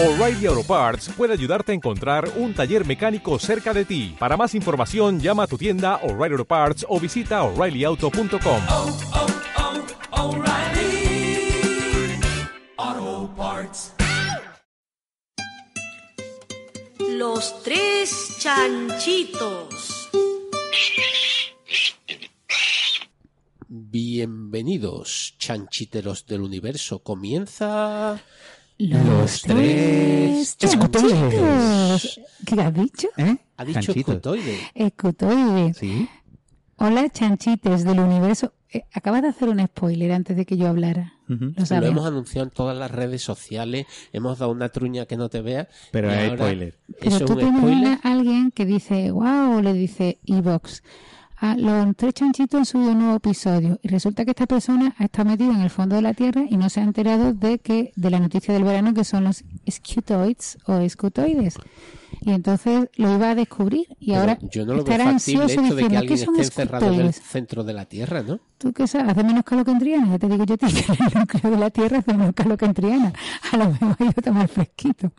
O'Reilly Auto Parts puede ayudarte a encontrar un taller mecánico cerca de ti. Para más información, llama a tu tienda O'Reilly Auto Parts o visita oreillyauto.com. oh, oh, Parts. Los tres chanchitos. Bienvenidos, chanchiteros del universo. Comienza. Los tres chanchitos. ¿Qué has dicho? ¿Eh? Ha dicho Chanchito. escutoide. Escutoide. Sí. Hola, chanchites del universo. Eh, acabas de hacer un spoiler antes de que yo hablara. Lo Lo hemos anunciado en todas las redes sociales. Hemos dado una truña que no te veas. Pero es spoiler. Pero Eso tú es un imaginas spoiler. a alguien que dice, wow, le dice Evox. Ah, los tres chanchitos han subido un nuevo episodio y resulta que esta persona está metida en el fondo de la Tierra y no se ha enterado de que de la noticia del verano que son los scutoids o escutoides. Y entonces lo iba a descubrir y Pero ahora yo no lo veo estará factible ansioso esto de que diciendo, ¿qué alguien esté encerrado en el centro de la Tierra, ¿no? ¿Tú qué sabes? Hace menos calor que en Triana. Ya te digo yo, que en el núcleo de la Tierra hace menos calor que en Triana. A lo mejor ha ido a tomar fresquito.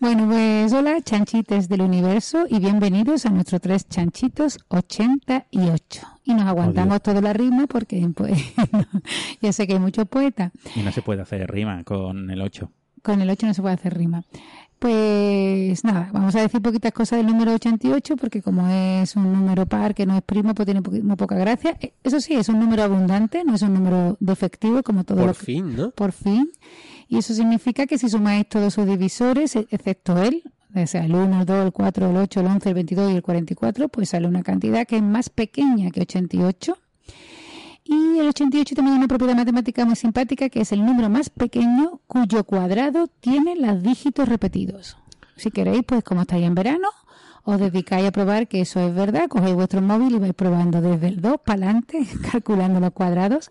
Bueno, pues hola, chanchites del universo y bienvenidos a nuestro tres chanchitos 88. Y nos aguantamos todo la rima porque, pues, ya sé que hay muchos poetas. Y no se puede hacer rima con el 8. Con el 8 no se puede hacer rima. Pues nada, vamos a decir poquitas cosas del número 88 porque como es un número par que no es primo, pues tiene muy poca gracia. Eh, Eso sí, es un número abundante, no es un número defectivo como todo Por lo que... fin, ¿no? Por fin. Y eso significa que si sumáis todos sus divisores, e- excepto él, o sea, el 1, el 2, el 4, el 8, el 11, el 22 y el 44, pues sale una cantidad que es más pequeña que 88. Y el 88 también tiene una propiedad matemática muy simpática, que es el número más pequeño cuyo cuadrado tiene los dígitos repetidos. Si queréis, pues como estáis en verano, os dedicáis a probar que eso es verdad, cogéis vuestro móvil y vais probando desde el 2 para adelante, calculando los cuadrados,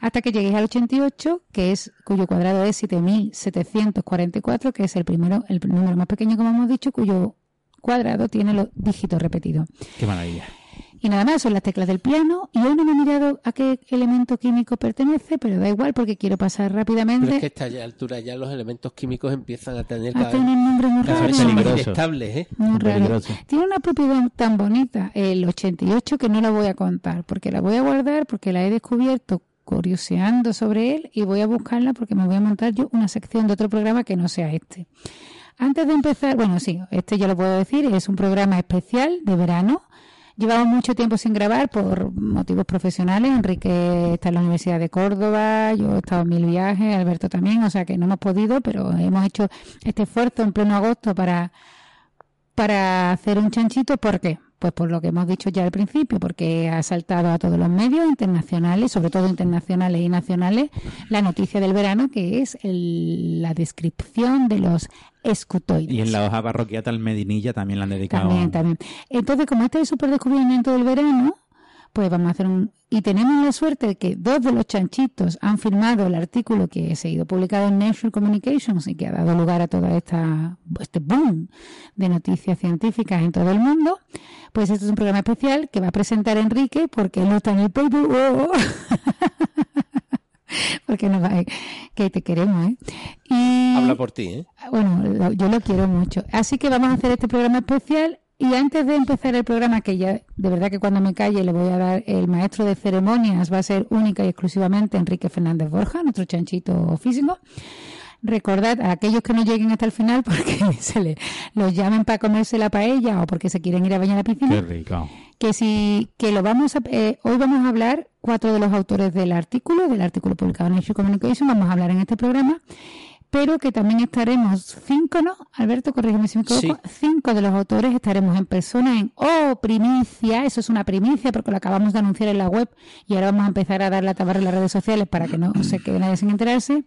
hasta que lleguéis al 88, que es cuyo cuadrado es 7744, que es el primero, el número más pequeño, como hemos dicho, cuyo cuadrado tiene los dígitos repetidos. Qué maravilla. Y nada más, son las teclas del piano. Y hoy no me he mirado a qué elemento químico pertenece, pero da igual porque quiero pasar Pero rápidamente es que a esta altura ya los elementos químicos empiezan a tener a tener nombres muy raros. son más peligroso. inestables, ¿eh? Muy raro. Peligroso. Tiene una propiedad tan bonita, el 88, que no la voy a contar, porque la voy a guardar, porque la he descubierto curioseando sobre él y voy a buscarla porque me voy a montar yo una sección de otro programa que no sea este. Antes de empezar, bueno, sí, este ya lo puedo decir, es un programa especial de verano. Llevamos mucho tiempo sin grabar por motivos profesionales. Enrique está en la Universidad de Córdoba, yo he estado en mil viajes, Alberto también, o sea que no hemos podido, pero hemos hecho este esfuerzo en pleno agosto para, para hacer un chanchito. ¿Por qué? Pues por lo que hemos dicho ya al principio, porque ha saltado a todos los medios internacionales, sobre todo internacionales y nacionales, la noticia del verano, que es el- la descripción de los escutoides. Y en la hoja parroquial Medinilla también la han dedicado. También, también. Entonces, como este es el super descubrimiento del verano, pues vamos a hacer un... Y tenemos la suerte de que dos de los chanchitos han firmado el artículo que se ha ido publicado en Nature Communications y que ha dado lugar a toda esta este boom de noticias científicas en todo el mundo. Pues este es un programa especial que va a presentar Enrique porque él no está en el paper. ¡Oh! porque no va, que te queremos, ¿eh? Y... Habla por ti, ¿eh? Bueno, lo- yo lo quiero mucho. Así que vamos a hacer este programa especial. Y antes de empezar el programa, que ya de verdad que cuando me calle le voy a dar el maestro de ceremonias, va a ser única y exclusivamente Enrique Fernández Borja, nuestro chanchito físico. Recordad a aquellos que no lleguen hasta el final porque se le, los llamen para comerse la paella o porque se quieren ir a bañar a la piscina Qué rico. que si que lo vamos a eh, hoy vamos a hablar cuatro de los autores del artículo del artículo publicado en Nature Communication vamos a hablar en este programa pero que también estaremos cinco, ¿no? Alberto, corrígeme si me equivoco. Cinco de los autores estaremos en persona en Oh, primicia. Eso es una primicia porque lo acabamos de anunciar en la web y ahora vamos a empezar a dar la tabarra en las redes sociales para que no se quede nadie sin enterarse.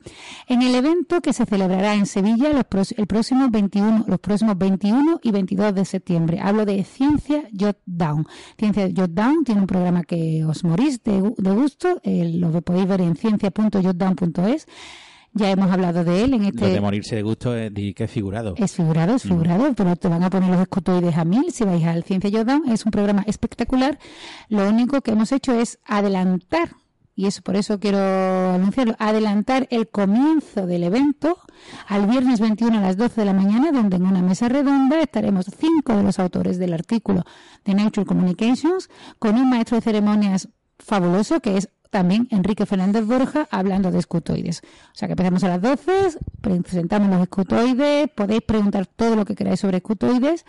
En el evento que se celebrará en Sevilla los el próximo 21, los próximos 21 y 22 de septiembre. Hablo de Ciencia Jot Down. Ciencia Jot Down tiene un programa que os morís de gusto. eh, lo podéis ver en ciencia.jotdown.es. Ya hemos hablado de él en Lo este... de morirse de gusto es que es figurado. Es figurado, es figurado, pero te van a poner los escotoides a mil si vais al Ciencia Jordan. Es un programa espectacular. Lo único que hemos hecho es adelantar y eso por eso quiero anunciarlo, adelantar el comienzo del evento al viernes 21 a las 12 de la mañana, donde en una mesa redonda estaremos cinco de los autores del artículo de Nature Communications con un maestro de ceremonias fabuloso que es también Enrique Fernández Borja hablando de escutoides. O sea que empezamos a las 12, presentamos los escutoides, podéis preguntar todo lo que queráis sobre escutoides.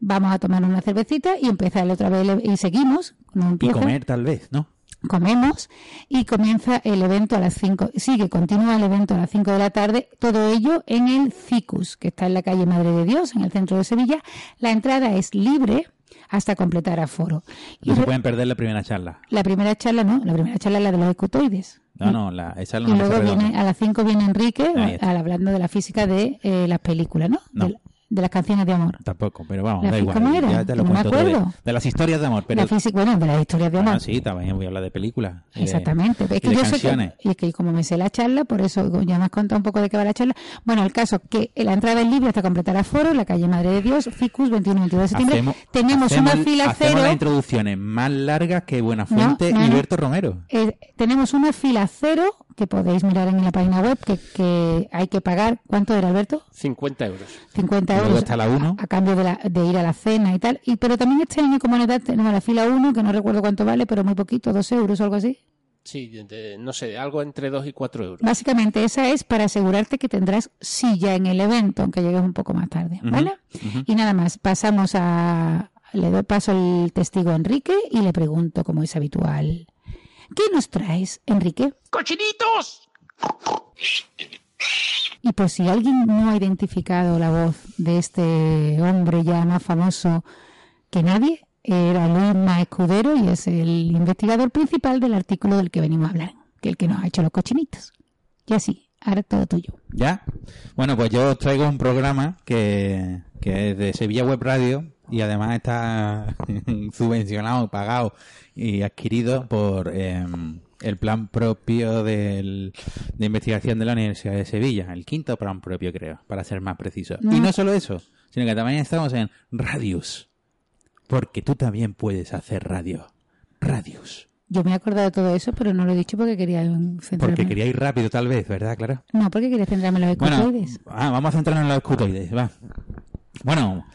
Vamos a tomar una cervecita y empezar otra vez y seguimos. No Y comer tal vez, ¿no? comemos y comienza el evento a las 5, sigue, continúa el evento a las 5 de la tarde, todo ello en el CICUS, que está en la calle Madre de Dios, en el centro de Sevilla. La entrada es libre hasta completar aforo. Y No se re- pueden perder la primera charla. la primera charla no, la primera charla es la de los escutoides. No, no, la, esa es la Y luego viene, a las 5 viene Enrique al- hablando de la física de eh, las películas, ¿no? No. De, de las canciones de amor. Tampoco, pero vamos, ¿La da igual. cómo era? Ya te lo No me cuento todo de- acuerdo. De, las historias de amor, pero... la física, bueno, de las historias de amor. Ah, sí, también voy a hablar de películas. de- Exactamente. Es y que de yo sé que, y es que como me sé la charla, por eso ya me has contado un poco de qué va la charla. Bueno, el caso que la entrada es libre hasta completar aforo, la calle Madre de Dios, Ficus, 21-22 de septiembre. Hacemos- tenemos hacemos- una fila hacemos cero. las introducciones más largas que Buenafuente No, no, y. Berto Romero. eh, tenemos una fila cero que podéis mirar en la página web que, que hay que pagar. ¿Cuánto era, Alberto? 50 euros. 50 Luego euros está la uno. a, a cambio de, la- de ir a la cena y tal. Y Pero también este año como novedad tenemos la fila 1, que no recuerdo cuánto vale, pero muy poquito, 2 euros o algo así. Sí, de- de- no sé, algo entre 2 y 4 euros. Básicamente esa es para asegurarte que tendrás silla en el evento, aunque llegues un poco más tarde, ¿vale? Y nada más, pasamos a... Le doy paso al testigo a Enrique y le pregunto, como es habitual, ¿qué nos traes, Enrique? ¡Cochinitos! Y por si alguien no ha identificado la voz de este hombre ya más famoso que nadie, era Luis Escudero y es el investigador principal del artículo del que venimos a hablar, que el que nos ha hecho los cochinitos. Y así, ahora todo tuyo. ¿Ya? Bueno, pues yo os traigo un programa que, que es de Sevilla Web Radio y además está subvencionado, pagado y adquirido por eh, el plan propio del- de investigación de la Universidad de Sevilla, el quinto plan propio creo, para ser más preciso. Y no solo eso, sino que también estamos en Radius, porque tú también puedes hacer radio. Radius. Yo me he acordado de todo eso, pero no lo he dicho porque quería centrarme. Porque quería ir rápido tal vez, ¿verdad, Clara? No, porque quería centrarme en los Bueno, escutoides. ah, vamos a centrarnos en los escutoides, va. Bueno,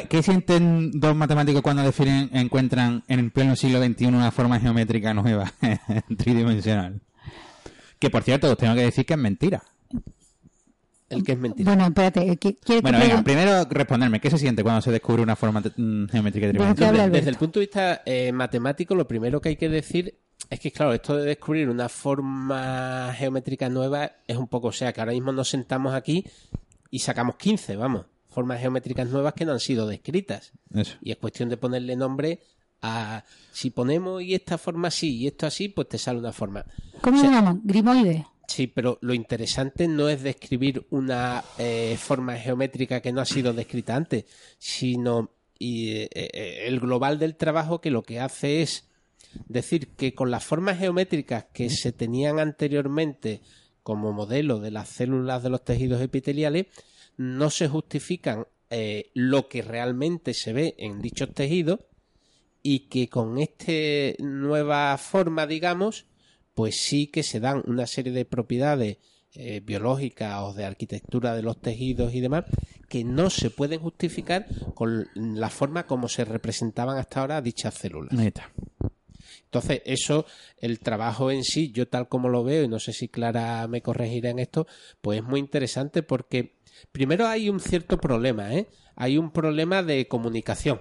¿qué- ¿qué sienten dos matemáticos cuando definen, encuentran en el pleno siglo XXI una forma geométrica nueva, tridimensional? Que por cierto, os tengo que decir que es mentira. El que es mentira. Bueno, espérate, eh, ¿qui- ¿quieres Bueno, que venga, primero responderme, ¿qué se siente cuando se descubre una forma mm, geométrica tridimensional? ¿qué habla Desde, desde el punto de vista eh, matemático, lo primero que hay que decir es que, claro, esto de descubrir una forma geométrica nueva es un poco, o sea, que ahora mismo nos sentamos aquí y sacamos 15, vamos, formas geométricas nuevas que no han sido descritas. Eso. Y es cuestión de ponerle nombre a... Si ponemos y esta forma así y esto así, pues te sale una forma. ¿Cómo o sea- lo llamamos? Grimoide. Sí, pero lo interesante no es describir una eh, forma geométrica que no ha sido descrita antes, sino y, eh, eh, el global del trabajo que lo que hace es decir que con las formas geométricas que se tenían anteriormente como modelo de las células de los tejidos epiteliales, no se justifican eh, lo que realmente se ve en dichos tejidos y que con esta nueva forma, digamos, pues sí que se dan una serie de propiedades eh, biológicas o de arquitectura de los tejidos y demás que no se pueden justificar con la forma como se representaban hasta ahora dichas células. Está. Entonces, eso, el trabajo en sí, yo tal como lo veo, y no sé si Clara me corregirá en esto, pues es muy interesante porque primero hay un cierto problema, ¿eh? Hay un problema de comunicación.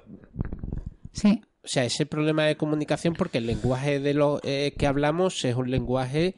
Sí. O sea, ese problema de comunicación porque el lenguaje de lo eh, que hablamos es un lenguaje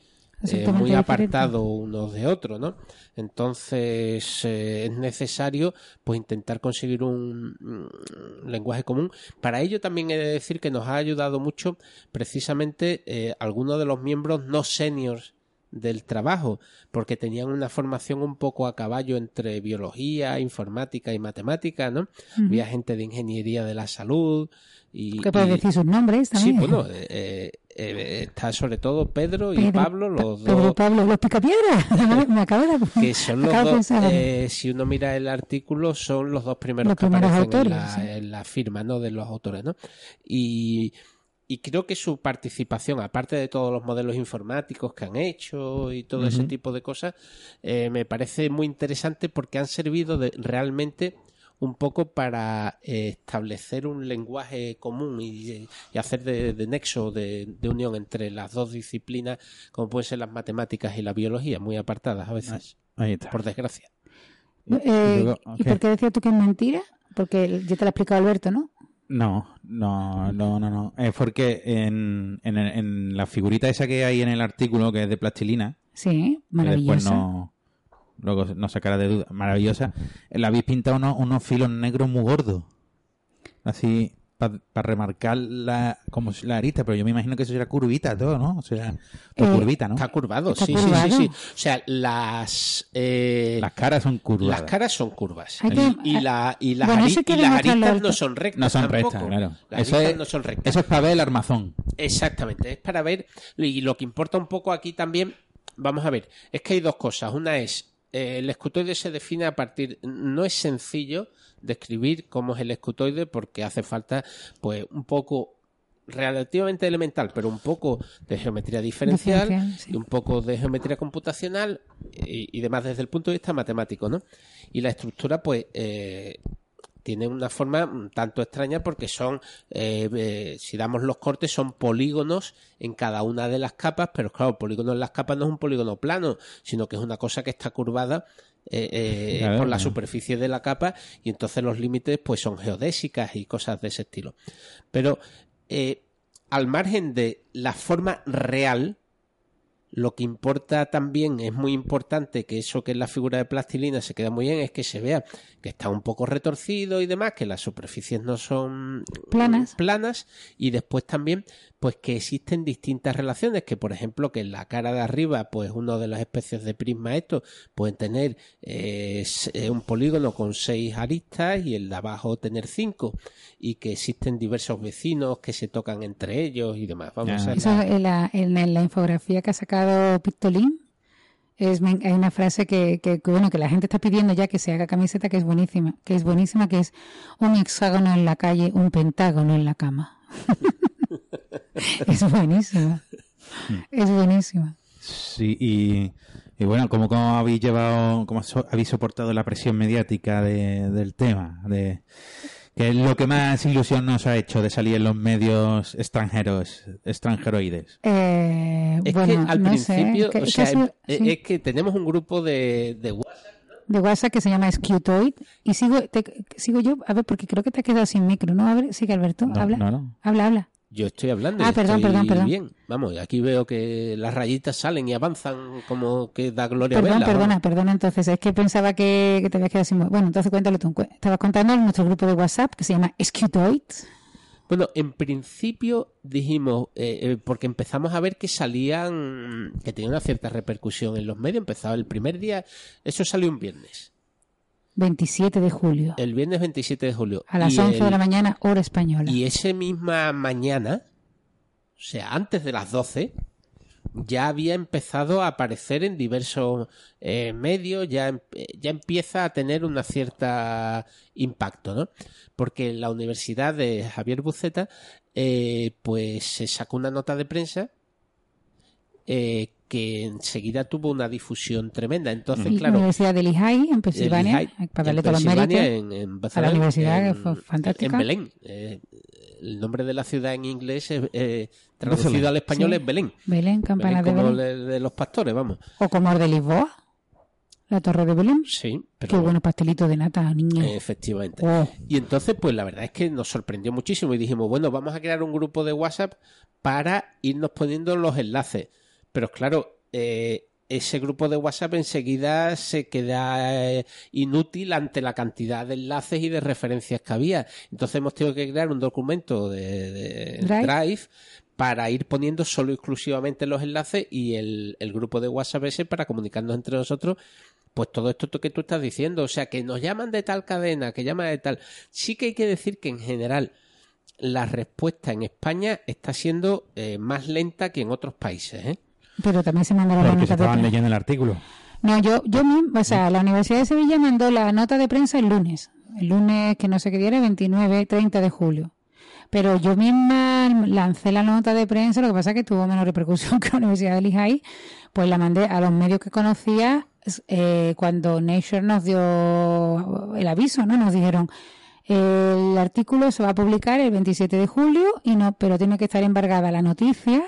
eh, muy apartado unos de otros, ¿no? Entonces eh, es necesario pues intentar conseguir un, mm, lenguaje común. Para ello también he de decir que nos ha ayudado mucho precisamente eh, algunos de los miembros no seniors del trabajo, porque tenían una formación un poco a caballo entre biología, informática y matemática, ¿no? Había gente de ingeniería de la salud y... ¿Qué puedes y- decir sus nombres Sí, también? bueno, eh, eh, eh, está sobre todo Pedro y Pedro- Pablo, los Pe- Pedro y dos, Pablo, los picapiedras. Me acabo de... que son los dos, pensar. eh, si uno mira el artículo, son los dos primeros Los que primeros aparecen en, autores, la, sí. en la firma ¿no? de los autores, ¿no? Y y creo que su participación, aparte de todos los modelos informáticos que han hecho y todo ese tipo de cosas, eh, me parece muy interesante porque han servido de, realmente un poco para eh, establecer un lenguaje común y, y hacer de, de nexo, de, de unión entre las dos disciplinas, como pueden ser las matemáticas y la biología, muy apartadas a veces, Ahí está. por desgracia. Eh, ¿Y por qué decías tú que es mentira? Porque ya te lo ha explicado Alberto, ¿no? No, no, no, no, no. Es porque en, en, en la figurita esa que hay en el artículo, que es de plastilina, Sí, que después maravillosa. no, luego no sacará de duda, maravillosa, la habéis pintado unos, unos filos negros muy gordos. Así, para remarcar la, como si- la arista, pero yo me imagino que eso será curvita todo, ¿no? O sea, todo Eh, curvita, ¿no? Está curvado, Está sí, curvado. sí, sí, sí. O sea, las... eh, Las caras son curvas. Las caras son curvas. Que- y, y la, y las, Bueno, ari- y las aristas no son rectas. No son tampoco. rectas, claro. Las Eso aristas es, no son rectas. eso es para ver el armazón. Exactamente. Es para ver. Y lo que importa un poco aquí también, vamos a ver, es que hay dos cosas. Una es, el escutoide se define a partir. No es sencillo describir cómo es el escutoide porque hace falta, pues, un poco relativamente elemental, pero un poco de geometría diferencial, sí. y un poco de geometría computacional y, y demás desde el punto de vista matemático, ¿no? Y la estructura, pues, eh, tiene una forma un tanto extraña porque son, eh, eh, si damos los cortes, son polígonos en cada una de las capas, pero claro, polígono en las capas no es un polígono plano, sino que es una cosa que está curvada eh, eh, por la superficie de la capa y entonces los límites pues son geodésicas y cosas de ese estilo. Pero eh, al margen de la forma real, lo que importa también, es muy importante que eso que es la figura de plastilina se queda muy bien, es que se vea que está un poco retorcido y demás, que las superficies no son Planas. planas y después también pues que existen distintas relaciones, que por ejemplo que en la cara de arriba, pues una de las especies de prisma estos pueden tener eh, eh, un polígono con seis aristas y el de abajo tener cinco y que existen diversos vecinos que se tocan entre ellos y demás. Vamos a Eso en la, en la infografía que ha sacado Pictolin. Es, me- hay una frase que, que, bueno que la gente está pidiendo ya que se haga camiseta que es buenísima que es buenísima que es un hexágono en la calle un pentágono en la cama es buenísima es buenísima Sí, y, bueno, ¿cómo, cómo habéis llevado, cómo habéis soportado la presión mediática de- del tema? De, ¿Qué es lo que más ilusión nos ha hecho de salir en los medios extranjeros, extranjeroides? Eh, Es bueno que al no principio, sé, que- o que sea, sido- es, sí. es que tenemos un grupo de, de WhatsApp. de WhatsApp que se llama Scutoid y sigo te- sigo yo a ver porque creo que te has quedado sin micro no a ver sigue Alberto No, habla no, no. habla habla Yo estoy hablando. Ah, perdón, estoy perdón, perdón. Bien, vamos, aquí veo que las rayitas salen y avanzan como que da gloria Perdón, verla. perdona, vamos. perdona. Entonces, es que pensaba que, que te habías quedado sin. Bueno, entonces cuéntalo tú. Estabas contando en nuestro grupo de WhatsApp que se llama Scutoid. Bueno, en principio dijimos, eh, eh, porque empezamos a ver que salían, que tenía una cierta repercusión en los medios. Empezaba el primer día, eso salió un viernes, 27 de julio. el viernes 27 de julio. A las Y 11 de la mañana, hora española. Y esa misma mañana, o sea, antes de las 12, ya había empezado a aparecer en diversos eh, medios, ya, em- ya empieza a tener una cierta impacto, ¿no? Porque la Universidad de Javier Buceta, eh, pues se sacó una nota de prensa eh, que enseguida tuvo una difusión tremenda. Entonces, Y la claro, Universidad de Lehigh, en Pensilvania, Lehigh, para darle en todos los Pensilvania, méritos. en- en a la universidad, que en- fue fantástica. En Belén. Eh, el nombre de la ciudad en inglés, es, eh, traducido al español, Sí. es Belén. Belén, campana Belén de como Belén. de, de los pastores, vamos. O como el de Lisboa, la Torre de Belén. Sí, pero Qué bueno pastelito de nata, niña. efectivamente. Oh. Y entonces, pues la verdad es que nos sorprendió muchísimo y dijimos, bueno, vamos a crear un grupo de WhatsApp para irnos poniendo los enlaces. Pero claro, eh, ese grupo de WhatsApp enseguida se queda eh, inútil ante la cantidad de enlaces y de referencias que había. Entonces hemos tenido que crear un documento de, de Drive. Drive para ir poniendo solo y exclusivamente los enlaces y el, el grupo de WhatsApp ese para comunicarnos entre nosotros pues todo esto que tú estás diciendo, o sea, que nos llaman de tal cadena, que llaman de tal. Sí que hay que decir que en general la respuesta en España está siendo eh, más lenta que en otros países, ¿eh? Pero también se mandaron la Porque nota de estaban prensa. leyendo el artículo. No, yo, yo mismo, o sea, la Universidad de Sevilla mandó la nota de prensa el lunes. El lunes, que no sé qué día era, 29, 30 de julio. Pero yo misma lancé la nota de prensa, lo que pasa es que tuvo menos repercusión que la Universidad de Lehigh, pues la mandé a los medios que conocía eh, cuando Nature nos dio el aviso, ¿no? Nos dijeron, el artículo se va a publicar el 27 de julio, y no, pero tiene que estar embargada la noticia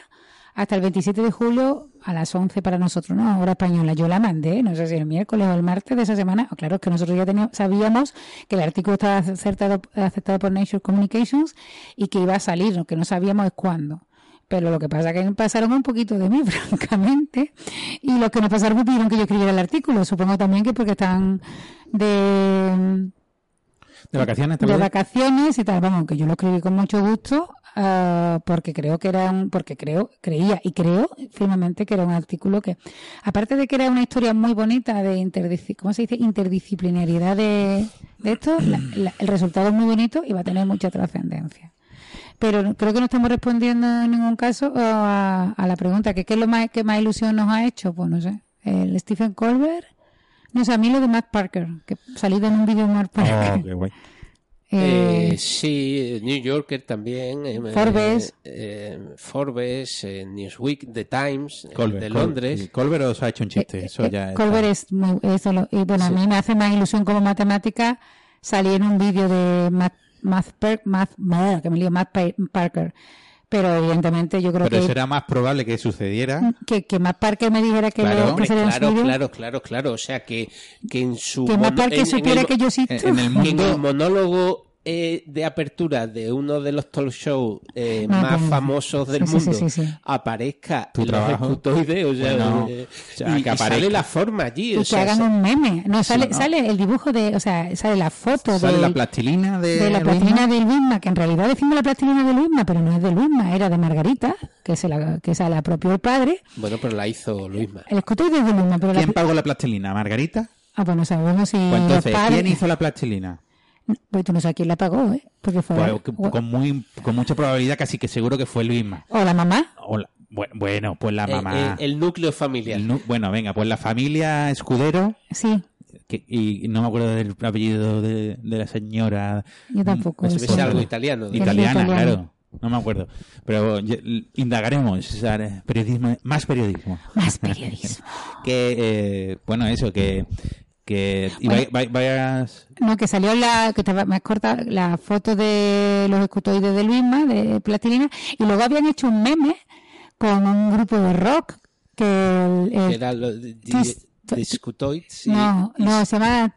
hasta el 27 de julio a las 11 para nosotros, ¿no? Hora española. Yo la mandé, no sé si el miércoles o el martes de esa semana. Oh, claro, es que nosotros ya teníamos, sabíamos que el artículo estaba acertado, aceptado por Nature Communications y que iba a salir, lo que no sabíamos es cuándo. Pero lo que pasa es que pasaron un poquito de mí, francamente. Y los que nos pasaron pidieron que yo escribiera el artículo. Supongo también que porque están de, ¿De vacaciones? ¿te de vacaciones y tal. Vamos, que yo lo escribí con mucho gusto ah, porque creo que era un, porque creo, creía y creo firmemente que era un artículo que, aparte de que era una historia muy bonita de interdisci- ¿cómo se dice? interdisciplinariedad de, de esto, la- el resultado es muy bonito y va a tener mucha trascendencia. Pero creo que no estamos respondiendo en ningún caso a, a la pregunta que qué es lo más, que más ilusión nos ha hecho, pues no sé, el Stephen Colbert, no sé, a mí lo de Matt Parker, que salido en un vídeo de Matt Parker. Oh, qué guay. Eh, Eh, sí, New Yorker también. eh, Forbes. eh, eh, Forbes, eh, Newsweek, The Times, eh, Colbert, de Col- Londres. sí, Colbert os ha hecho un chiste, eso Eh, ya está. Colbert es muy, eso lo- y bueno, a mí me hace más ilusión como matemática salir en un vídeo de Matt, Matt, Per- Matt- Matt- que me lío, Matt Pa- Parker. Pero evidentemente yo creo Pero que, será más probable que sucediera. que, que Matt Parker me dijera que, Claro, que sería Claro, claro, claro, claro. O sea, que, que en su. que Matt Parker en- en supiera el- que yo existo. en el que en el mundo monólogo eh, de apertura de uno de los talk shows eh, Ah, más famosos del sí, mundo sí, sí, sí. aparezca Tu los trabajo. escutoides, o sea, Bueno, eh, o sea, y, que y sale la forma allí. y o que sea, hagan un meme. No, sale, ¿no? sale el dibujo de, o sea, sale la foto sale del- la plastilina de, de la Luisma. plastilina de Luisma, que en realidad decimos la plastilina de Luisma, pero no es de Luisma, era de Margarita, que se la, que se la apropió el padre. Bueno, pero la hizo Luisma. El escotoide es de Luisma, pero la, ¿Quién pagó la plastilina? ¿Margarita? Ah, pues no sabemos si Pues entonces, padres... ¿quién hizo la plastilina? Pues tú no sabes quién la pagó, ¿eh? Porque fue... Pues, o, con, muy, con mucha probabilidad, casi que seguro que fue Luisma. o la mamá. O la- bueno, pues la Eh, mamá. eh, el núcleo familiar. El nu- bueno, venga, pues la familia Escudero, Sí, que, y no me acuerdo del apellido de, de la señora yo tampoco. Mm, lo es- sé. es algo italiano. Ita- italiana, italiano. claro. No me acuerdo. Pero indagaremos. periodismo, más periodismo. Más periodismo. que, eh, bueno, eso, que, que y Bueno. vay- vay- vayas... No, que salió la, que estaba más corta, la foto de los escutoides de Luisma, de plastilina, y luego habían hecho un meme con un grupo de rock que el- el- era lo Discutoids y- no, no, se llama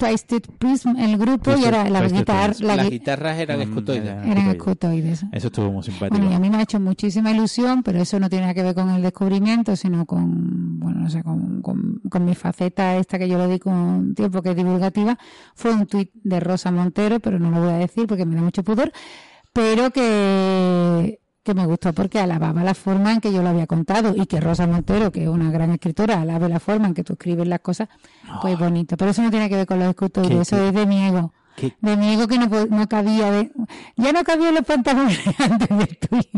Twisted Prism el grupo y era la Twisted guitarra, la las gui- guitarras eran Mm, escutoides. era- eran escutoides. escutoides. Eso estuvo muy simpático. Bueno, y a mí me ha hecho muchísima ilusión, pero eso no tiene nada que ver con el descubrimiento, sino con, bueno, no sé, con, con, con mi faceta esta que yo le di con un tiempo que es divulgativa. Fue un tuit de Rosa Montero, pero no lo voy a decir porque me da mucho pudor, pero que, que me gustó porque alababa la forma en que yo lo había contado y que Rosa Montero, que es una gran escritora, alabe la forma en que tú escribes las cosas, pues bonito. Pero eso no tiene que ver con los escritores, ¿Qué- eso es de mi ego. Qué- De mi ego que no, no cabía, de, ya no cabía los pantalones antes del tuit,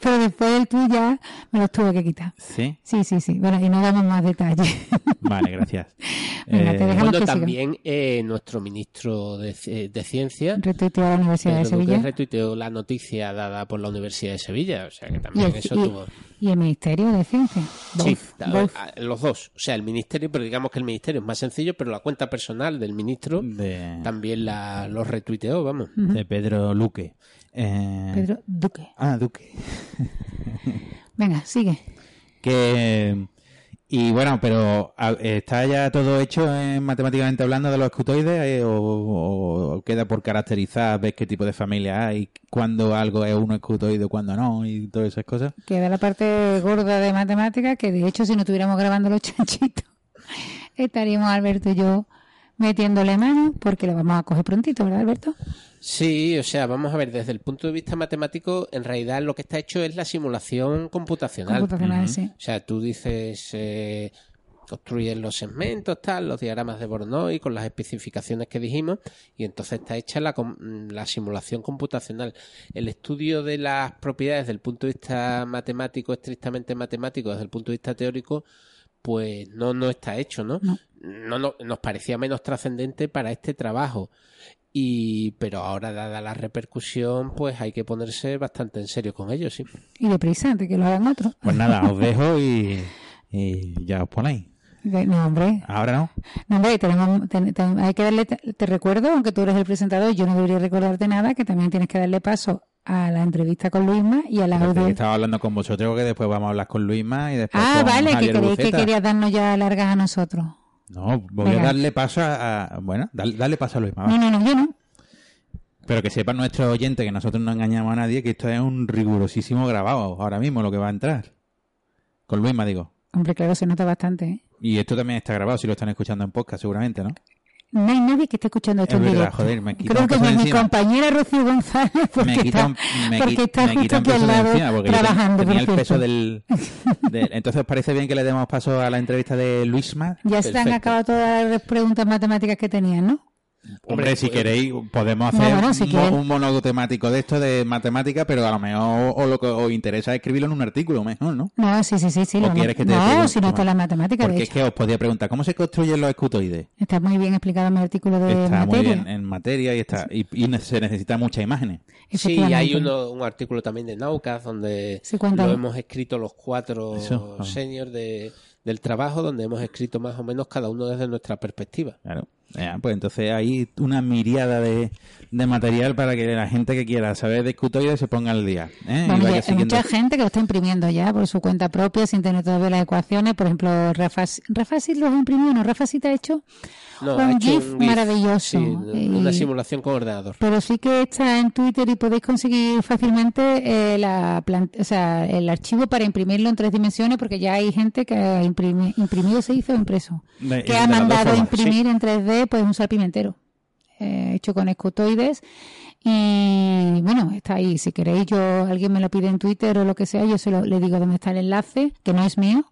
pero después del tuit ya me los tuve que quitar. Sí, Sí, sí, sí. Bueno, y no damos más detalles. vale, gracias. Venga, te Eh, dejamos Bueno, que siga. también eh, nuestro ministro de, ci- de Ciencia, Retuiteó a la Universidad de Sevilla. retuiteó la noticia dada por la Universidad de Sevilla. O sea que Y también el, eso y- tuvo. y el Ministerio de Ciencia. Sí, Both, both. los dos. O sea, el ministerio, pero digamos que el ministerio es más sencillo, pero la cuenta personal del ministro de, también la, los retuiteó, vamos. de Pedro Luque. Eh, Pedro Duque. Ah, Duque. Venga, sigue. Que y bueno, pero ¿está ya todo hecho en matemáticamente hablando de los escutoides eh, o, o queda por caracterizar, ves qué tipo de familia hay, cuándo algo es un escutoide, cuándo no y todas esas cosas? Queda la parte gorda de matemáticas, que de hecho si no estuviéramos grabando los chanchitos, estaríamos Alberto y yo metiéndole mano, porque lo vamos a coger prontito, ¿verdad, Alberto? Sí, o sea, vamos a ver, desde el punto de vista matemático, en realidad lo que está hecho es la simulación computacional. Computacional, sí. O sea, tú dices, eh, construyes los segmentos, tal, los diagramas de Bornoy con las especificaciones que dijimos, y entonces está hecha la, la simulación computacional. El estudio de las propiedades desde el punto de vista matemático, estrictamente matemático, desde el punto de vista teórico, pues no, no está hecho, ¿no? No. No, no- nos parecía menos trascendente para este trabajo. Y, pero ahora, dada la repercusión, pues hay que ponerse bastante en serio con ellos, sí. Y deprisa, antes que lo hagan otros. Pues nada, os dejo y, y ya os ponéis. No, hombre. Ahora no. No, hombre, tenemos, ten- ten- hay que darle, te recuerdo, aunque tú eres el presentador, yo no debería recordarte nada, que también tienes que darle paso a la entrevista con Luisma y a la Parece que audio. estaba hablando con vosotros que después vamos a hablar con Luisma y después Ah, con vale, que Javier que Buceta. querías darnos ya largas a nosotros. No, voy Venga. a darle paso a... bueno, dale, dale paso a Luisma. No, no, no, yo no. Pero que sepan nuestros oyentes que nosotros no engañamos a nadie, que esto es un rigurosísimo grabado ahora mismo lo que va a entrar. Con Luisma, digo. Hombre, claro, se nota bastante. ¿eh? Y esto también está grabado si lo están escuchando en podcast, seguramente, ¿no? No hay nadie que esté escuchando esto Es en verdad, directo. joder, me quita Creo que mi, encima. compañera Rocío González, porque me quita, está, me, porque está me justo aquí al lado encima trabajando. tenía el peso del, del- Entonces, ¿os parece bien que le demos paso a la entrevista de Luisma? Ya se han acabado todas las preguntas matemáticas que tenían, ¿no? Hombre, si pues- queréis, podemos No, hacer bueno, si un, quieres. mo- un monólogo temático de esto de matemática, pero a lo mejor o lo que os interesa es escribirlo en un artículo mejor, ¿no? No, sí, sí, sí. sí ¿O quieres que te no, si no está la matemática, de Porque es hecho. que os podía preguntar, ¿cómo se construyen los escutoides? Está muy bien explicado en mi artículo de Está muy bien en materia y está y, se necesitan muchas imágenes. Sí, hay uno, un artículo también de Naucas donde Sí, lo hemos escrito los cuatro Eso, seniors de, del trabajo, donde hemos escrito más o menos cada uno desde nuestra perspectiva. Claro. Ya, pues entonces hay una miriada de, de material para que la gente que quiera saber de escutoides se ponga al día. ¿eh? Y Bueno, vaya ya hay siguiendo- mucha gente que lo está imprimiendo ya por su cuenta propia sin tener todavía las ecuaciones. Por ejemplo, Rafa, Rafa sí los imprimió, ¿no? Rafa sí te ha hecho No, un ha hecho GIF un GIF, maravilloso. sí, Y- una simulación con ordenador. Pero sí que está en Twitter y podéis conseguir fácilmente eh, la plan- o sea, el archivo para imprimirlo en tres dimensiones porque ya hay gente que ha imprimi- imprimido, se hizo impreso. De- que ha mandado formas, imprimir en 3D pues un salpimentero eh, hecho con escutoides y bueno, está ahí. Si queréis, yo alguien me lo pide en Twitter o lo que sea, yo se lo, le digo dónde está el enlace, que no es mío,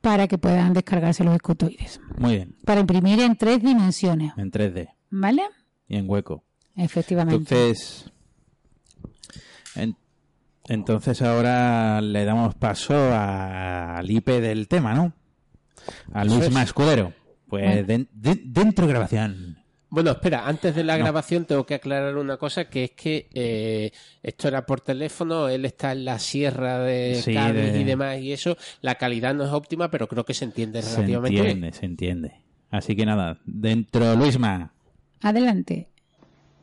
para que puedan descargarse los escutoides. Muy bien, Para imprimir en tres dimensiones, en 3D ¿vale? y en hueco. Efectivamente. Entonces, en- entonces ahora le damos paso a- al IP del tema, ¿no? A Luis es. Pues Bueno. den- de- dentro grabación. Bueno, espera, antes de la No. grabación tengo que aclarar una cosa, que es que eh, esto era por teléfono, él está en la sierra de Sí, Cádiz de- y demás, y eso, la calidad no es óptima, pero creo que se entiende Se relativamente entiende, bien. se entiende. Así que nada, dentro Luisma. Adelante.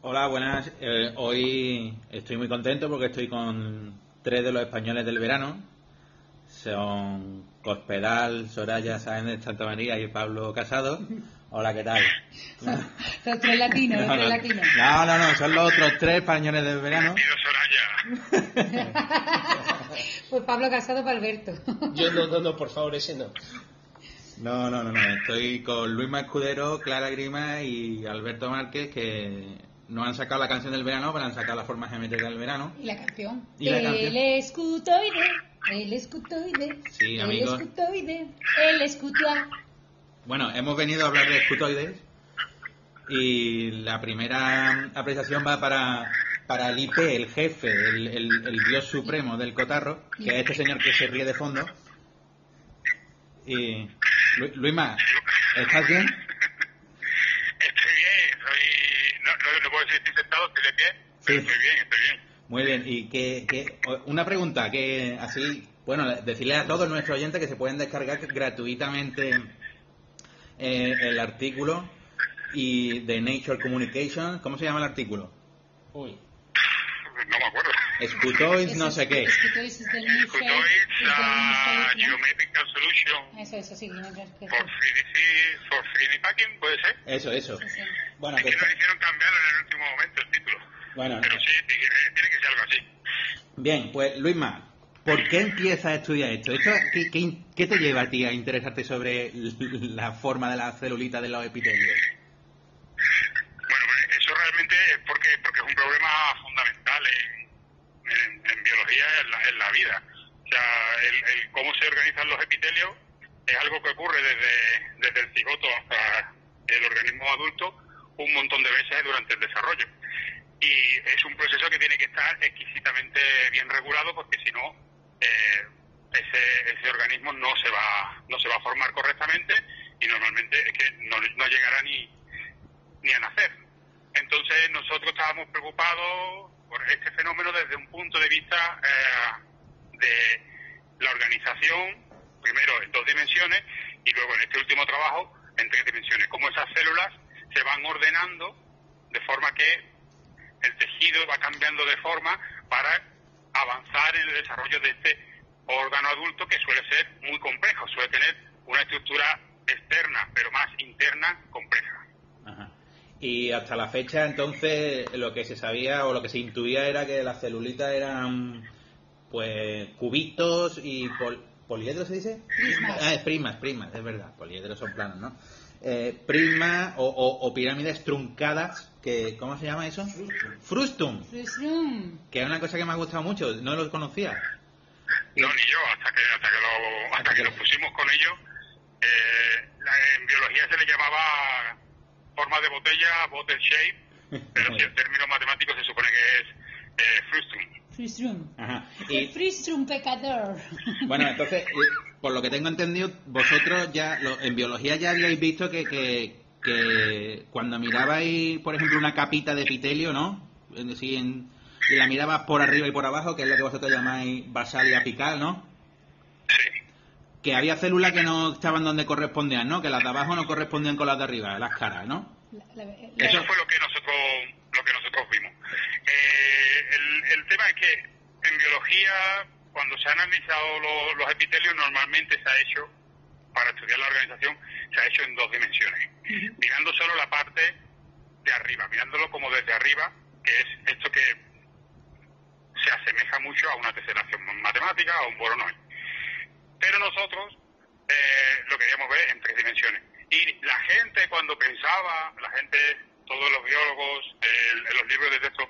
Hola, buenas. Eh, hoy estoy muy contento porque estoy con tres de los españoles del verano. Son Cospedal, Soraya Sáenz de Santa María y Pablo Casado. Hola, ¿qué tal? Los tres latinos, No, no, no, no, no, son los otros tres españoles del verano. Pues Pablo Casado para Alberto. Yo no, no, no, por favor, ese no. No, no, no, no. Estoy con Luisma Escudero, Clara Grima y Alberto Márquez que no han sacado la canción del verano, pero han sacado la forma geométrica del verano. Y la canción. ¿Y la canción? El escutoide, el escutoide, Sí, el amigos. escutoide, el escutua. Bueno, hemos venido a hablar de escutoides y la primera apreciación va para, para el IP, el jefe, el, el- el dios supremo del cotarro, que es este señor que se ríe de fondo. Y Lu- Luisma, ¿estás bien? Estoy bien, estoy... No, no, no puedo decir estoy sentado, estoy de pie, pero Sí. estoy bien, estoy bien. Muy bien, y que, que- una pregunta, que así, bueno, decirle a todos nuestros oyentes que se pueden descargar gratuitamente eh, el artículo y de Nature Communication, ¿cómo se llama el artículo? Uy. No me acuerdo. Scutoids no sé qué. Escutoides es del Scutoids, uh, Geometrical Solution Eso, eso, sí. for 3D, for 3D Packing, ¿puede ser? Eso, eso. Bueno, Es que que está- nos hicieron cambiarlo en el último momento el título. Bueno, Pero sí, tiene, tiene que ser algo así. bien, pues Luisma, ¿por qué empiezas a estudiar esto? ¿Esto qué, qué- qué te lleva a ti a interesarte sobre la forma de la celulita de los epitelios? Bueno, pues eso realmente es porque, porque es un problema fundamental en, en, en biología, en la, en la vida. O sea, el, el cómo se organizan los epitelios es algo que ocurre desde, desde el cigoto hasta el organismo adulto un montón de veces durante el desarrollo. Y es un proceso que tiene que estar exquisitamente bien regulado porque si no, eh, ese, organismo no se va no se va a formar correctamente y normalmente es que no, no llegará ni, ni a nacer. Entonces, estamos preocupados por este fenómeno desde un punto de vista eh, de la organización, primero en dos dimensiones y luego en este último trabajo en tres dimensiones. Cómo esas células se van ordenando de forma que el tejido va cambiando de forma para avanzar en el desarrollo de este órgano adulto que suele ser muy complejo, suele tener una estructura externa, pero más interna, compleja. Ajá. Y hasta la fecha, entonces, lo que se sabía o lo que se intuía era que las celulitas eran, pues, cubitos y pol poliedros, ¿se dice? Prismas. Ah, es prismas, prismas, es verdad. Poliedros son planos, ¿no? Eh, prismas o, o- o pirámides truncadas, que, ¿cómo se llama eso? Frustum. Frustum. Que es una cosa que me ha gustado mucho, no lo conocía. No, ni yo, hasta que, hasta que, lo, hasta que nos pusimos con ello. Eh, en biología se le llamaba forma de botella, bottle shape, pero si el término matemático se supone que es eh, frustum. Frustrum. Ajá. El Y, Frustrum pecador. Bueno, entonces, por lo que tengo entendido, vosotros ya lo- en biología ya habíais visto que, que, que cuando mirabais, por ejemplo, una capita de epitelio, ¿no? Es decir, en- y la mirabas por arriba y por abajo, que es lo que vosotros llamáis basal y apical, ¿no? Sí. Que había células que no estaban donde correspondían, ¿no? Que las de abajo no correspondían con las de arriba, las caras, ¿no? La- la- la- Eso fue lo que nosotros lo que nosotros vimos. Eh, el, el tema es que en biología, cuando se han analizado lo- los epitelios, normalmente se ha hecho, para estudiar la organización, se ha hecho en dos dimensiones. Mirando solo la parte de arriba, mirándolo como desde arriba, que es esto que se asemeja mucho a una teselación matemática, a un boronoide. Pero nosotros eh, lo queríamos ver en tres dimensiones. Y la gente cuando pensaba, la gente, todos los biólogos, en los libros de texto,